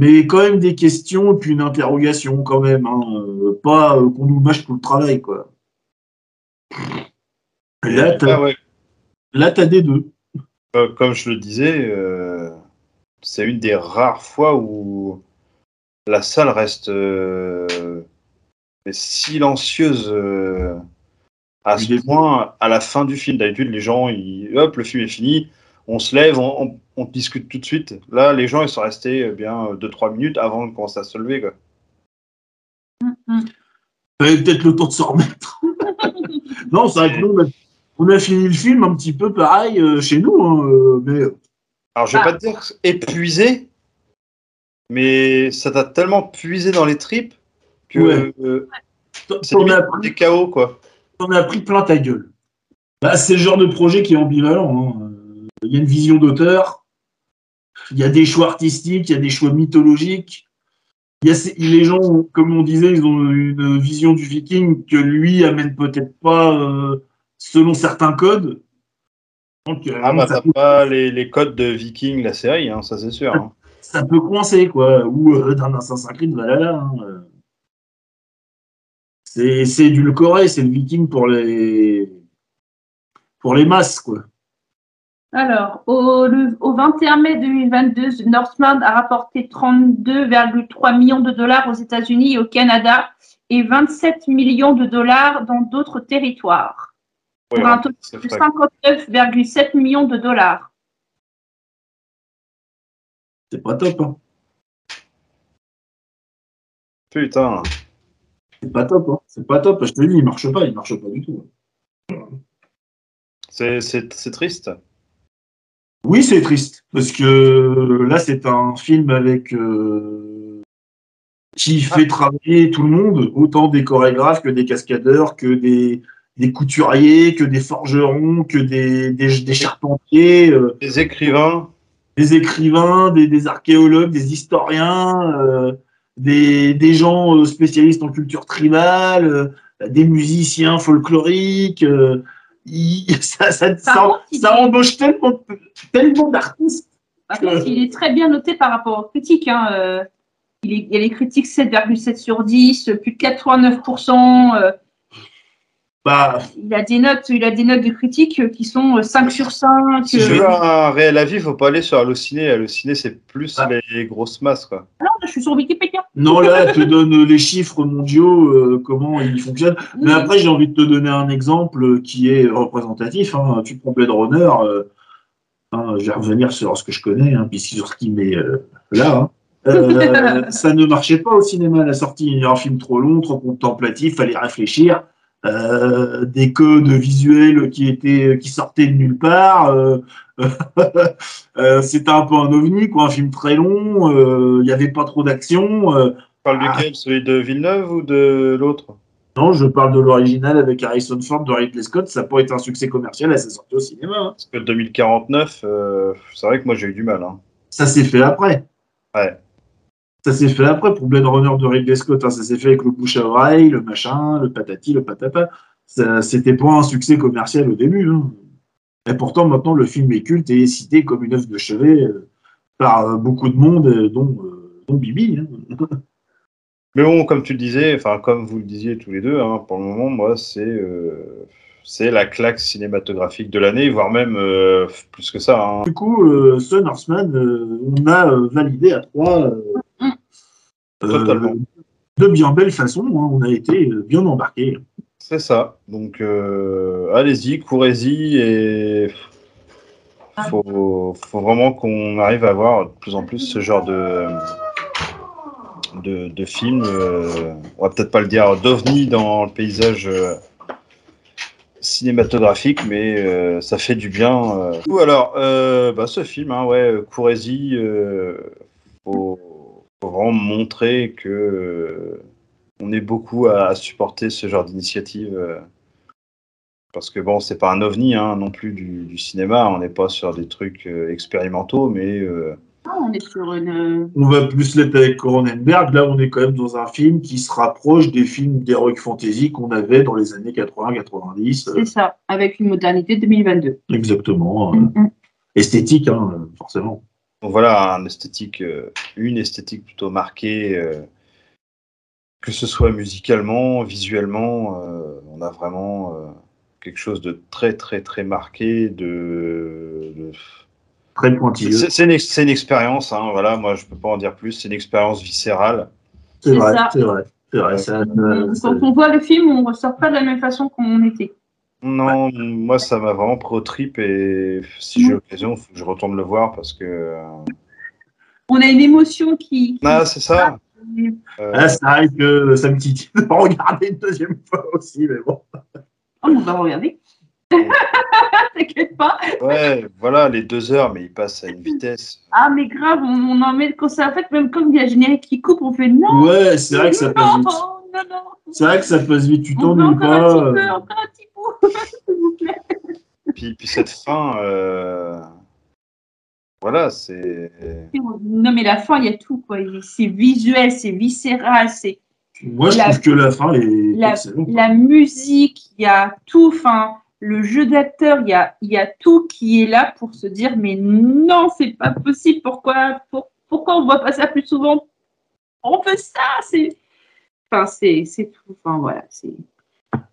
Speaker 2: mais quand même des questions et puis une interrogation quand même. hein. Euh, Pas euh, qu'on nous mâche tout le travail, quoi. Là,
Speaker 1: Ah
Speaker 2: t'as
Speaker 1: ouais,
Speaker 2: là, t'as des deux.
Speaker 1: euh, comme je le disais, euh, c'est une des rares fois où la salle reste silencieuse euh, à ce point à la fin du film. D'habitude, les gens, ils, hop, le film est fini, on se lève, on, on- on discute tout de suite. Là, les gens, ils sont restés euh, bien 2-3 minutes avant de commencer à se lever. Quoi.
Speaker 2: T'avais peut-être le temps de s'en remettre. non, c'est vrai que nous, on a, fini le film un petit peu pareil euh, chez nous, hein, euh, mais
Speaker 1: Alors, je vais
Speaker 3: Ah.
Speaker 1: pas te dire épuisé, mais ça t'a tellement puisé dans les tripes que
Speaker 2: Ouais.
Speaker 1: euh, c'est chaos, quoi.
Speaker 2: on a pris plein ta gueule. Bah, c'est le genre de projet qui est ambivalent. hein. Il y a une vision d'auteur, il y a des choix artistiques, il y a des choix mythologiques. Il y a ces- les gens, comme on disait, ils ont une vision du viking que lui amène peut-être pas euh, selon certains codes. Donc, euh,
Speaker 1: Ah, bah,
Speaker 2: ça,
Speaker 1: t'as pas les, les codes de Viking, la série, hein, ça c'est sûr. hein.
Speaker 2: ça peut coincer, quoi. Ou euh, d'un Assassin's Creed hein, euh. C'est c'est du le Corée, c'est le viking pour les pour les masses, quoi.
Speaker 3: Alors, au, le- au 21 mai 2022, The Northman a rapporté 32,3 millions de dollars aux États-Unis et au Canada et 27 millions de dollars dans d'autres territoires,
Speaker 1: Ouais,
Speaker 3: pour un total de
Speaker 1: vrai.
Speaker 3: 59,7 millions de dollars.
Speaker 2: C'est pas top, hein.
Speaker 1: Putain.
Speaker 2: C'est pas top, hein. C'est pas top. Je te dis, il marche pas, il marche pas du tout.
Speaker 1: C'est- triste.
Speaker 2: Oui, c'est triste parce que là, c'est un film avec euh, qui fait travailler tout le monde, autant des chorégraphes que des cascadeurs, que des, des couturiers, que des forgerons, que des, des, des charpentiers, euh,
Speaker 1: Les écrivains,
Speaker 2: des écrivains, des, des archéologues, des historiens, euh, des, des gens euh, spécialistes en culture tribale, euh, des musiciens folkloriques. euh, il- ça, ça, ça,
Speaker 3: contre,
Speaker 2: ça
Speaker 3: est-
Speaker 2: embauche tellement, tellement d'artistes.
Speaker 3: Il est très bien noté par rapport aux critiques. hein, il, est, il y a les critiques 7,7 sur 10, plus de 89%.
Speaker 2: Bah,
Speaker 3: il, a des notes, il a des notes de critiques euh, qui sont euh, 5 sur 5.
Speaker 1: si
Speaker 3: euh,
Speaker 1: je veux un réel avis, faut pas aller sur Allociné. Allociné, c'est plus
Speaker 2: Ah.
Speaker 1: les grosses masses, quoi.
Speaker 3: Non, je suis sur Wikipédia.
Speaker 2: non, là, elle te donne les chiffres mondiaux, euh, comment ils fonctionnent. Mais après, j'ai envie de te donner un exemple qui est représentatif. hein. Tu prends Blade Runner, euh, hein, je vais revenir sur ce que je connais, hein, puis sur ce qui m'est euh, là. hein. Euh, ça ne marchait pas au cinéma à la sortie. Il y a un film trop long, trop contemplatif, fallait réfléchir. Euh, des codes visuels qui étaient qui sortaient de nulle part. Euh, euh, C'était un peu un ovni, quoi, un film très long. euh, Il n'y avait pas trop d'action. euh.
Speaker 1: Tu parles
Speaker 2: Ah.
Speaker 1: duquel Celui de Villeneuve ou de l'autre?
Speaker 2: Non, je parle de l'original avec Harrison Ford de Ridley Scott. Ça pourrait être un succès commercial à sa sortie au cinéma. hein.
Speaker 1: Parce que 2049, euh, c'est vrai que moi j'ai eu du mal. Hein.
Speaker 2: Ça s'est fait après.
Speaker 1: Ouais.
Speaker 2: Ça s'est fait après pour Blade Runner de Ridley Scott. hein. Ça s'est fait avec le bouche à oreille, le machin, le patati, le patata. Ça- C'était pas un succès commercial au début. hein. Et pourtant, maintenant, le film est culte et est cité comme une œuvre de chevet euh, par euh, beaucoup de monde, euh, dont, dont Bibi. hein.
Speaker 1: Mais bon, comme tu le disais, enfin comme vous le disiez tous les deux, pour le moment, moi c'est c'est la claque cinématographique de l'année, voire même euh, plus que ça. hein.
Speaker 2: Du coup, euh, Horseman, euh, on a validé à trois
Speaker 1: Totalement.
Speaker 2: de bien belle façon. hein. On a été euh, bien embarqués.
Speaker 1: C'est ça. Donc euh, allez-y, courez-y et faut, faut vraiment qu'on arrive à voir de plus en plus ce genre de de, de films. euh, on va peut-être pas le dire d'ovni dans le paysage euh, cinématographique, mais euh, ça fait du bien. euh. Ou alors, euh, bah, ce film, hein, ouais, courez-y. euh, faut, faut vraiment montrer que euh, on est beaucoup à, à supporter ce genre d'initiative. euh, parce que bon, c'est pas un ovni hein, non plus du, du cinéma. On n'est pas sur des trucs euh, expérimentaux, mais euh,
Speaker 3: Ah, on est sur une.
Speaker 2: On va plus l'être avec Cronenberg. Là, on est quand même dans un film qui se rapproche des films d'heroic fantasy qu'on avait dans les années 80-90.
Speaker 3: C'est ça, avec une modernité 2022.
Speaker 2: Exactement.
Speaker 3: Mm, mm.
Speaker 2: esthétique, hein, forcément.
Speaker 1: Donc voilà, un esthétique, euh, une esthétique plutôt marquée, euh, que ce soit musicalement, visuellement, euh, on a vraiment euh, quelque chose de très très très marqué, de, de-
Speaker 2: Très pointilleux.
Speaker 1: C'est c'est une, ex- c'est une expérience, hein, voilà, moi je peux pas en dire plus, c'est une expérience viscérale.
Speaker 2: C'est
Speaker 3: C'est
Speaker 2: vrai,
Speaker 3: ça.
Speaker 2: c'est vrai. Ça, euh,
Speaker 3: Quand on voit le film, on ne ressort pas de la même façon qu'on était.
Speaker 1: Non, moi ça m'a vraiment au trip et si j'ai l'occasion, il faut que je retourne le voir parce que. euh,
Speaker 3: On a une émotion qui. qui-
Speaker 1: Ah, c'est ça. Euh,
Speaker 2: Ah, c'est vrai que ça me titille de regarder une deuxième fois aussi, mais bon.
Speaker 3: Oh, on va regarder. T'inquiète pas.
Speaker 1: ouais, voilà, les deux heures, mais ils passent à une vitesse.
Speaker 3: Ah, mais grave, on, on en met quand ça. En fait, même comme il y a le générique qui coupe, on fait non.
Speaker 2: Ouais, c'est vrai que ça passe vite.
Speaker 3: non, non.
Speaker 2: C'est vrai que ça passe vite. Tu t'ennuies pas.
Speaker 3: un petit peu, encore un petit peu, s'il vous plaît.
Speaker 1: Puis, puis cette fin, euh, voilà, c'est.
Speaker 3: Non, mais la fin, il y a tout, quoi. C'est visuel, c'est viscéral, c'est
Speaker 2: Moi, je
Speaker 3: La-
Speaker 2: trouve que la fin est
Speaker 3: la-
Speaker 2: excellente.
Speaker 3: la musique, il y a tout, enfin, le jeu d'acteur, il y a, il y a tout qui est là pour se dire, mais non, c'est pas possible, pourquoi, pour- pourquoi on voit pas ça plus souvent? On veut ça, c'est. Enfin, c'est c'est tout, enfin, voilà, c'est.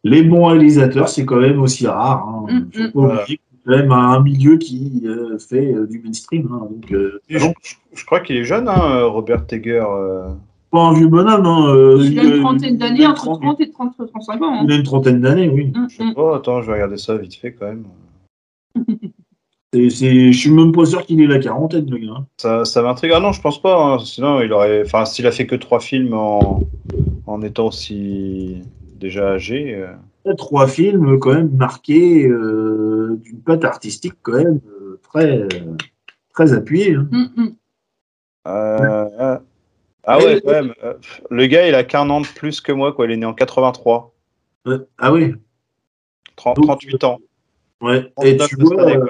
Speaker 2: Les bons réalisateurs, c'est quand même aussi rare. Hein.
Speaker 3: Mm,
Speaker 2: Faut
Speaker 3: mm.
Speaker 2: pas oublier quand même un milieu qui euh, fait euh, du mainstream. hein. Donc, euh,
Speaker 1: Je, je- je crois qu'il est jeune, hein, Robert Tegger. euh.
Speaker 2: pas un vieux bonhomme. Hein. euh,
Speaker 3: Il a une trentaine d'années, entre
Speaker 2: 30
Speaker 3: 30 et 30, 35 ans. hein.
Speaker 2: Il a une trentaine d'années, oui.
Speaker 3: Mm, mm.
Speaker 1: Oh, attends, je vais regarder ça vite fait quand même.
Speaker 2: Je suis même pas sûr qu'il ait la quarantaine, le gars.
Speaker 1: Ça, ça m'intrigue. Ah non, je pense pas. hein. Sinon, il aurait. Enfin, s'il a fait que trois films en, en étant aussi déjà âgé. euh.
Speaker 2: Trois films quand même marqués euh, d'une patte artistique quand même euh, très, euh, très appuyée. hein.
Speaker 3: Mm, mm.
Speaker 1: Euh, euh, Ah ouais, quand même. Euh, Le gars, il a qu'un an de plus que moi, quoi. Il est né en 83.
Speaker 2: Ouais. Ah oui,
Speaker 1: 30
Speaker 2: Donc,
Speaker 1: 38 ans.
Speaker 2: ouais. Et
Speaker 1: 39
Speaker 2: tu vois.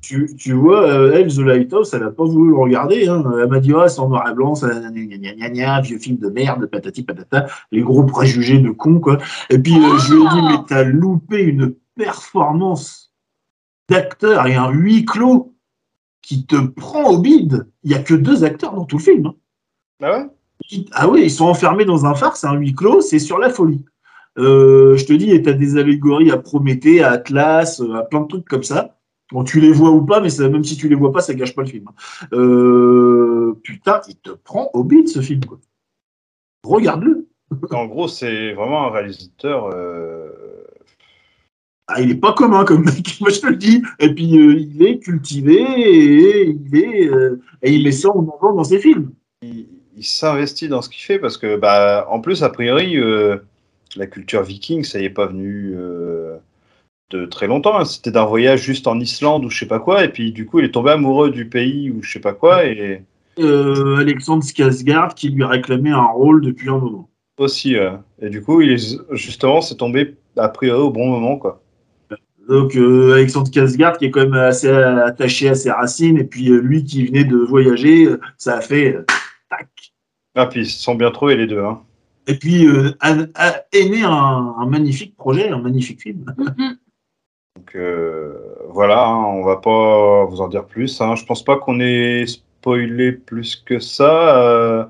Speaker 2: Tu, tu vois, euh, elle, The Lighthouse, elle n'a pas voulu le regarder. Hein. Elle m'a dit, ah, c'est en noir et blanc, ça, gna, gna, gna, gna, gna, vieux film de merde, patati patata, les gros préjugés de con, quoi. Et puis, euh, je lui ai dit,
Speaker 3: Ah
Speaker 2: mais t'as loupé une performance d'acteur et un huis clos qui te prend au bide. Il n'y a que deux acteurs dans tout le film. hein.
Speaker 1: Ah ouais?
Speaker 2: Ah oui, ils sont enfermés dans un phare, c'est un huis clos, c'est sur la folie. Euh, je te dis, tu as des allégories à Prométhée, à Atlas, à plein de trucs comme ça. Bon, tu les vois ou pas, mais ça, même si tu les vois pas, ça gâche pas le film. Euh, putain, il te prend au bide ce film. Regarde-le.
Speaker 1: En gros, c'est vraiment un réalisateur. euh,
Speaker 2: Ah, il est pas commun comme mec, moi je te le dis. Et puis euh, il est cultivé et il est et il met ça en avant dans ses films.
Speaker 1: il, il s'investit dans ce qu'il fait parce que, bah, en plus, a priori, la culture viking, ça y est pas venu de très longtemps. hein. C'était d'un voyage juste en Islande ou je sais pas quoi, et puis du coup, il est tombé amoureux du pays ou je sais pas quoi, et
Speaker 2: Euh, Alexandre Skarsgård qui lui a réclamé un rôle depuis un moment.
Speaker 1: aussi, euh, et du coup, il est justement, c'est tombé a priori au bon moment, quoi.
Speaker 2: Donc euh, Alexandre Skarsgård qui est quand même assez attaché à ses racines et puis euh, lui qui venait de voyager, ça a fait euh, tac.
Speaker 1: Ah, puis ils se sont bien trouvés les deux, hein.
Speaker 2: Et puis euh, a, a- est né un, un magnifique projet, un magnifique film.
Speaker 3: Mhm.
Speaker 1: Donc euh, voilà, hein, on va pas vous en dire plus. Hein. Je pense pas qu'on ait spoilé plus que ça. Euh,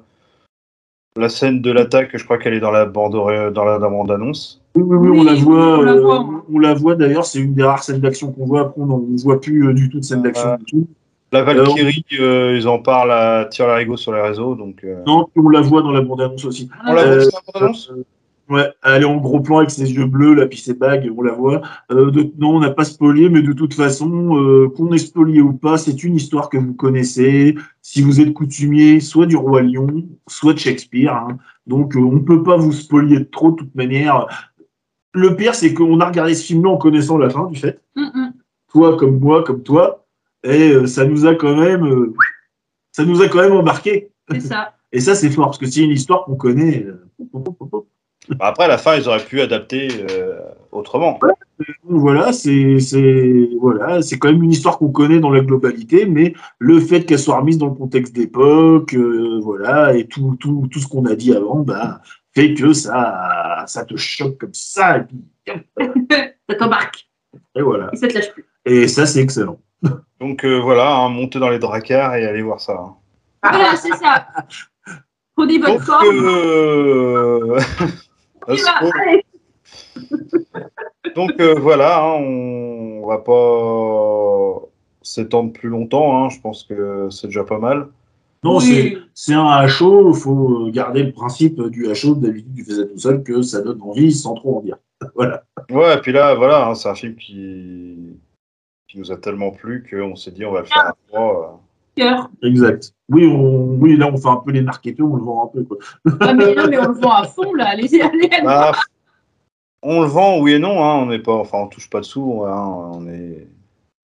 Speaker 1: la scène de l'attaque, je crois qu'elle est dans la bande dans la, dans la bande-annonce.
Speaker 2: Oui, oui, oui, on la voit.
Speaker 3: on la
Speaker 2: euh,
Speaker 3: voit,
Speaker 2: on la voit d'ailleurs, c'est une des rares scènes d'action qu'on voit. Après, on ne voit plus euh, du tout de scène d'action
Speaker 1: Ouais.
Speaker 2: du tout.
Speaker 1: La Valkyrie, euh, ils en parlent à tir larigot sur les réseaux, donc. euh,
Speaker 2: Non, on la voit dans la bande-annonce aussi.
Speaker 1: On la voit sur la bande-annonce?
Speaker 2: Euh, Ouais, elle est en gros plan avec ses yeux bleus, là, puis ses bagues, on la voit. Euh, de- non, on n'a pas spolié, mais de toute façon, euh, qu'on ait spolié ou pas, c'est une histoire que vous connaissez. Si vous êtes coutumier, soit du roi Lion, soit de Shakespeare. hein. Donc, euh, on ne peut pas vous spolier de trop, de toute manière. Le pire, c'est qu'on a regardé ce film-là en connaissant la fin, du fait. Toi, comme moi, comme toi. Et ça nous a quand même, ça nous a quand même embarqué.
Speaker 3: C'est ça.
Speaker 2: Et ça, c'est fort, parce que c'est une histoire qu'on connaît. Euh,
Speaker 1: Bah, Après, à la fin, ils auraient pu adapter euh, autrement.
Speaker 2: Donc voilà, c'est c'est voilà, c'est quand même une histoire qu'on connaît dans la globalité, mais le fait qu'elle soit remise dans le contexte d'époque, euh, voilà, et tout, tout, tout ce qu'on a dit avant, bah, fait que ça, ça te choque comme ça, et, puis,
Speaker 3: Ça t'embarque.
Speaker 2: et voilà.
Speaker 3: Et ça te lâche plus.
Speaker 2: Et ça, c'est excellent.
Speaker 1: Donc euh, voilà, hein, montez dans les dracars et allez voir ça. hein.
Speaker 3: Voilà, c'est ça. Prenez votre
Speaker 1: Donc,
Speaker 3: forme.
Speaker 1: euh. Donc euh, voilà, hein, on... on va pas s'étendre plus longtemps. hein, Je pense que c'est déjà pas mal.
Speaker 2: Non,
Speaker 3: Oui.
Speaker 2: c'est un HO, il faut garder le principe du HO, d'habitude tu faisais tout seul, que ça donne envie sans trop en dire. Voilà.
Speaker 1: Ouais, et puis là, voilà, hein, c'est un film qui... qui nous a tellement plu qu'on s'est dit on va le faire à trois.
Speaker 3: Cœur.
Speaker 2: Exact. Oui, on, oui, là, on fait un peu les marketeurs, on le vend un peu, quoi.
Speaker 3: Ah, mais non, mais on le vend à fond, là. Allez-y, allez, allez.
Speaker 1: Bah, on le vend, oui et non. Hein, on n'est pas, enfin, on touche pas dessous. Hein, on est.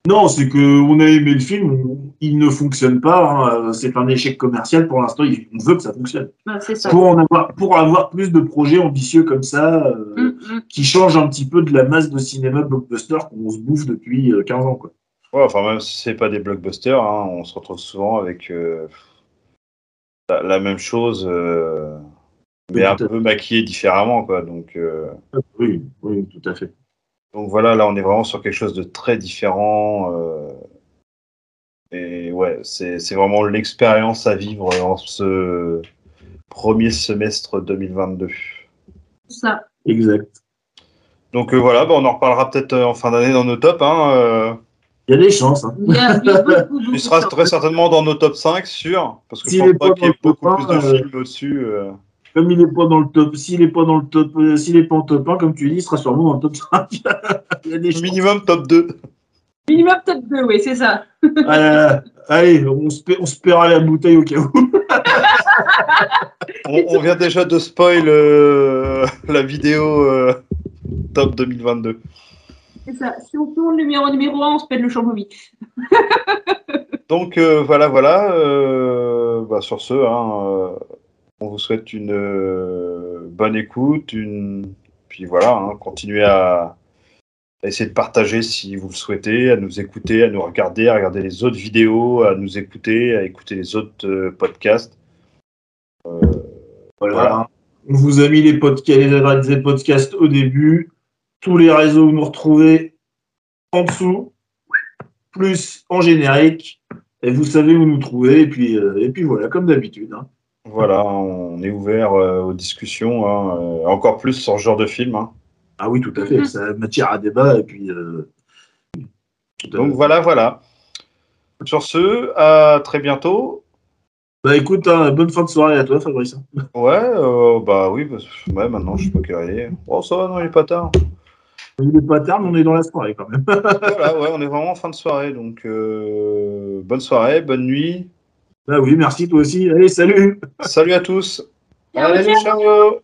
Speaker 2: Non, c'est que on a aimé le film, il ne fonctionne pas, hein, euh, c'est un échec commercial pour l'instant, on veut que ça fonctionne.
Speaker 3: C'est ça.
Speaker 2: Pour, en avoir, pour avoir plus de projets ambitieux comme ça, euh,
Speaker 3: Mhm.
Speaker 2: qui changent un petit peu de la masse de cinéma blockbuster qu'on se bouffe depuis euh, 15 ans. Quoi.
Speaker 1: Ouais, enfin, même si c'est pas des blockbusters, hein, on se retrouve souvent avec euh, la, la même chose, euh, mais
Speaker 2: Oui,
Speaker 1: un peu maquillée différemment, quoi. Donc, euh,
Speaker 2: Oui, oui, tout à fait.
Speaker 1: donc voilà, là, on est vraiment sur quelque chose de très différent. euh, et ouais, c'est c'est vraiment l'expérience à vivre en ce premier semestre 2022.
Speaker 3: Ça.
Speaker 2: Exact.
Speaker 1: Donc euh, voilà, bah, on en reparlera peut-être en fin d'année dans nos tops. Hein, euh,
Speaker 2: Il y a des chances. Hein.
Speaker 3: Il y a, il y a beaucoup, beaucoup
Speaker 1: il sera très certainement dans nos top 5, sûr, parce que
Speaker 2: S'il
Speaker 1: je
Speaker 2: est
Speaker 1: pense pas qu'il y ait
Speaker 2: top
Speaker 1: beaucoup plus de
Speaker 2: euh,
Speaker 1: films au-dessus. euh.
Speaker 2: Comme il n'est pas dans le top, s'il n'est pas dans le top, euh, s'il n'est pas en top 1, comme tu dis, il sera sûrement dans le top 5. il y a des chances.
Speaker 1: Minimum top 2.
Speaker 3: Minimum peut-être deux, oui, c'est ça.
Speaker 2: Euh, allez, on se, paie- on se paiera la bouteille au cas où.
Speaker 1: On, on vient déjà de spoil euh, la vidéo euh, top 2022.
Speaker 3: C'est ça. Si on tourne le numéro numéro 1, on se pète le chambouis.
Speaker 1: Donc euh, voilà, voilà. euh, bah, sur ce, hein, euh, on vous souhaite une euh, bonne écoute, une puis voilà, hein, continuez à, à essayer de partager si vous le souhaitez, à nous écouter, à nous regarder, à regarder les autres vidéos, à nous écouter, à écouter les autres euh, podcasts.
Speaker 2: Voilà.
Speaker 1: Voilà.
Speaker 2: On vous a mis les podcasts, les adresses des podcasts au début. Tous les réseaux, vous nous retrouvez en dessous, plus en générique. Et vous savez où nous trouver. Et puis, euh, et puis voilà, comme d'habitude. hein.
Speaker 1: Voilà, on est ouvert euh, aux discussions, hein, euh, encore plus sur ce genre de film. hein.
Speaker 2: Ah oui, tout à fait.
Speaker 3: Mhm.
Speaker 2: Ça matière à débat. Et puis, euh, tout à
Speaker 1: Donc voilà, voilà. Sur ce, à très bientôt.
Speaker 2: Bah écoute, hein, bonne fin de soirée à toi, Fabrice.
Speaker 1: Ouais, euh, bah oui, que- ouais, maintenant je sais pas est. Oh, ça va, non, il est pas tard.
Speaker 2: Il n'est pas tard, mais on est dans la soirée quand même.
Speaker 1: voilà, ouais, on est vraiment en fin de soirée, donc euh, bonne soirée, bonne nuit.
Speaker 2: Bah oui, merci toi aussi. Allez, salut
Speaker 1: Salut à tous. Allez,
Speaker 3: ciao.
Speaker 1: ciao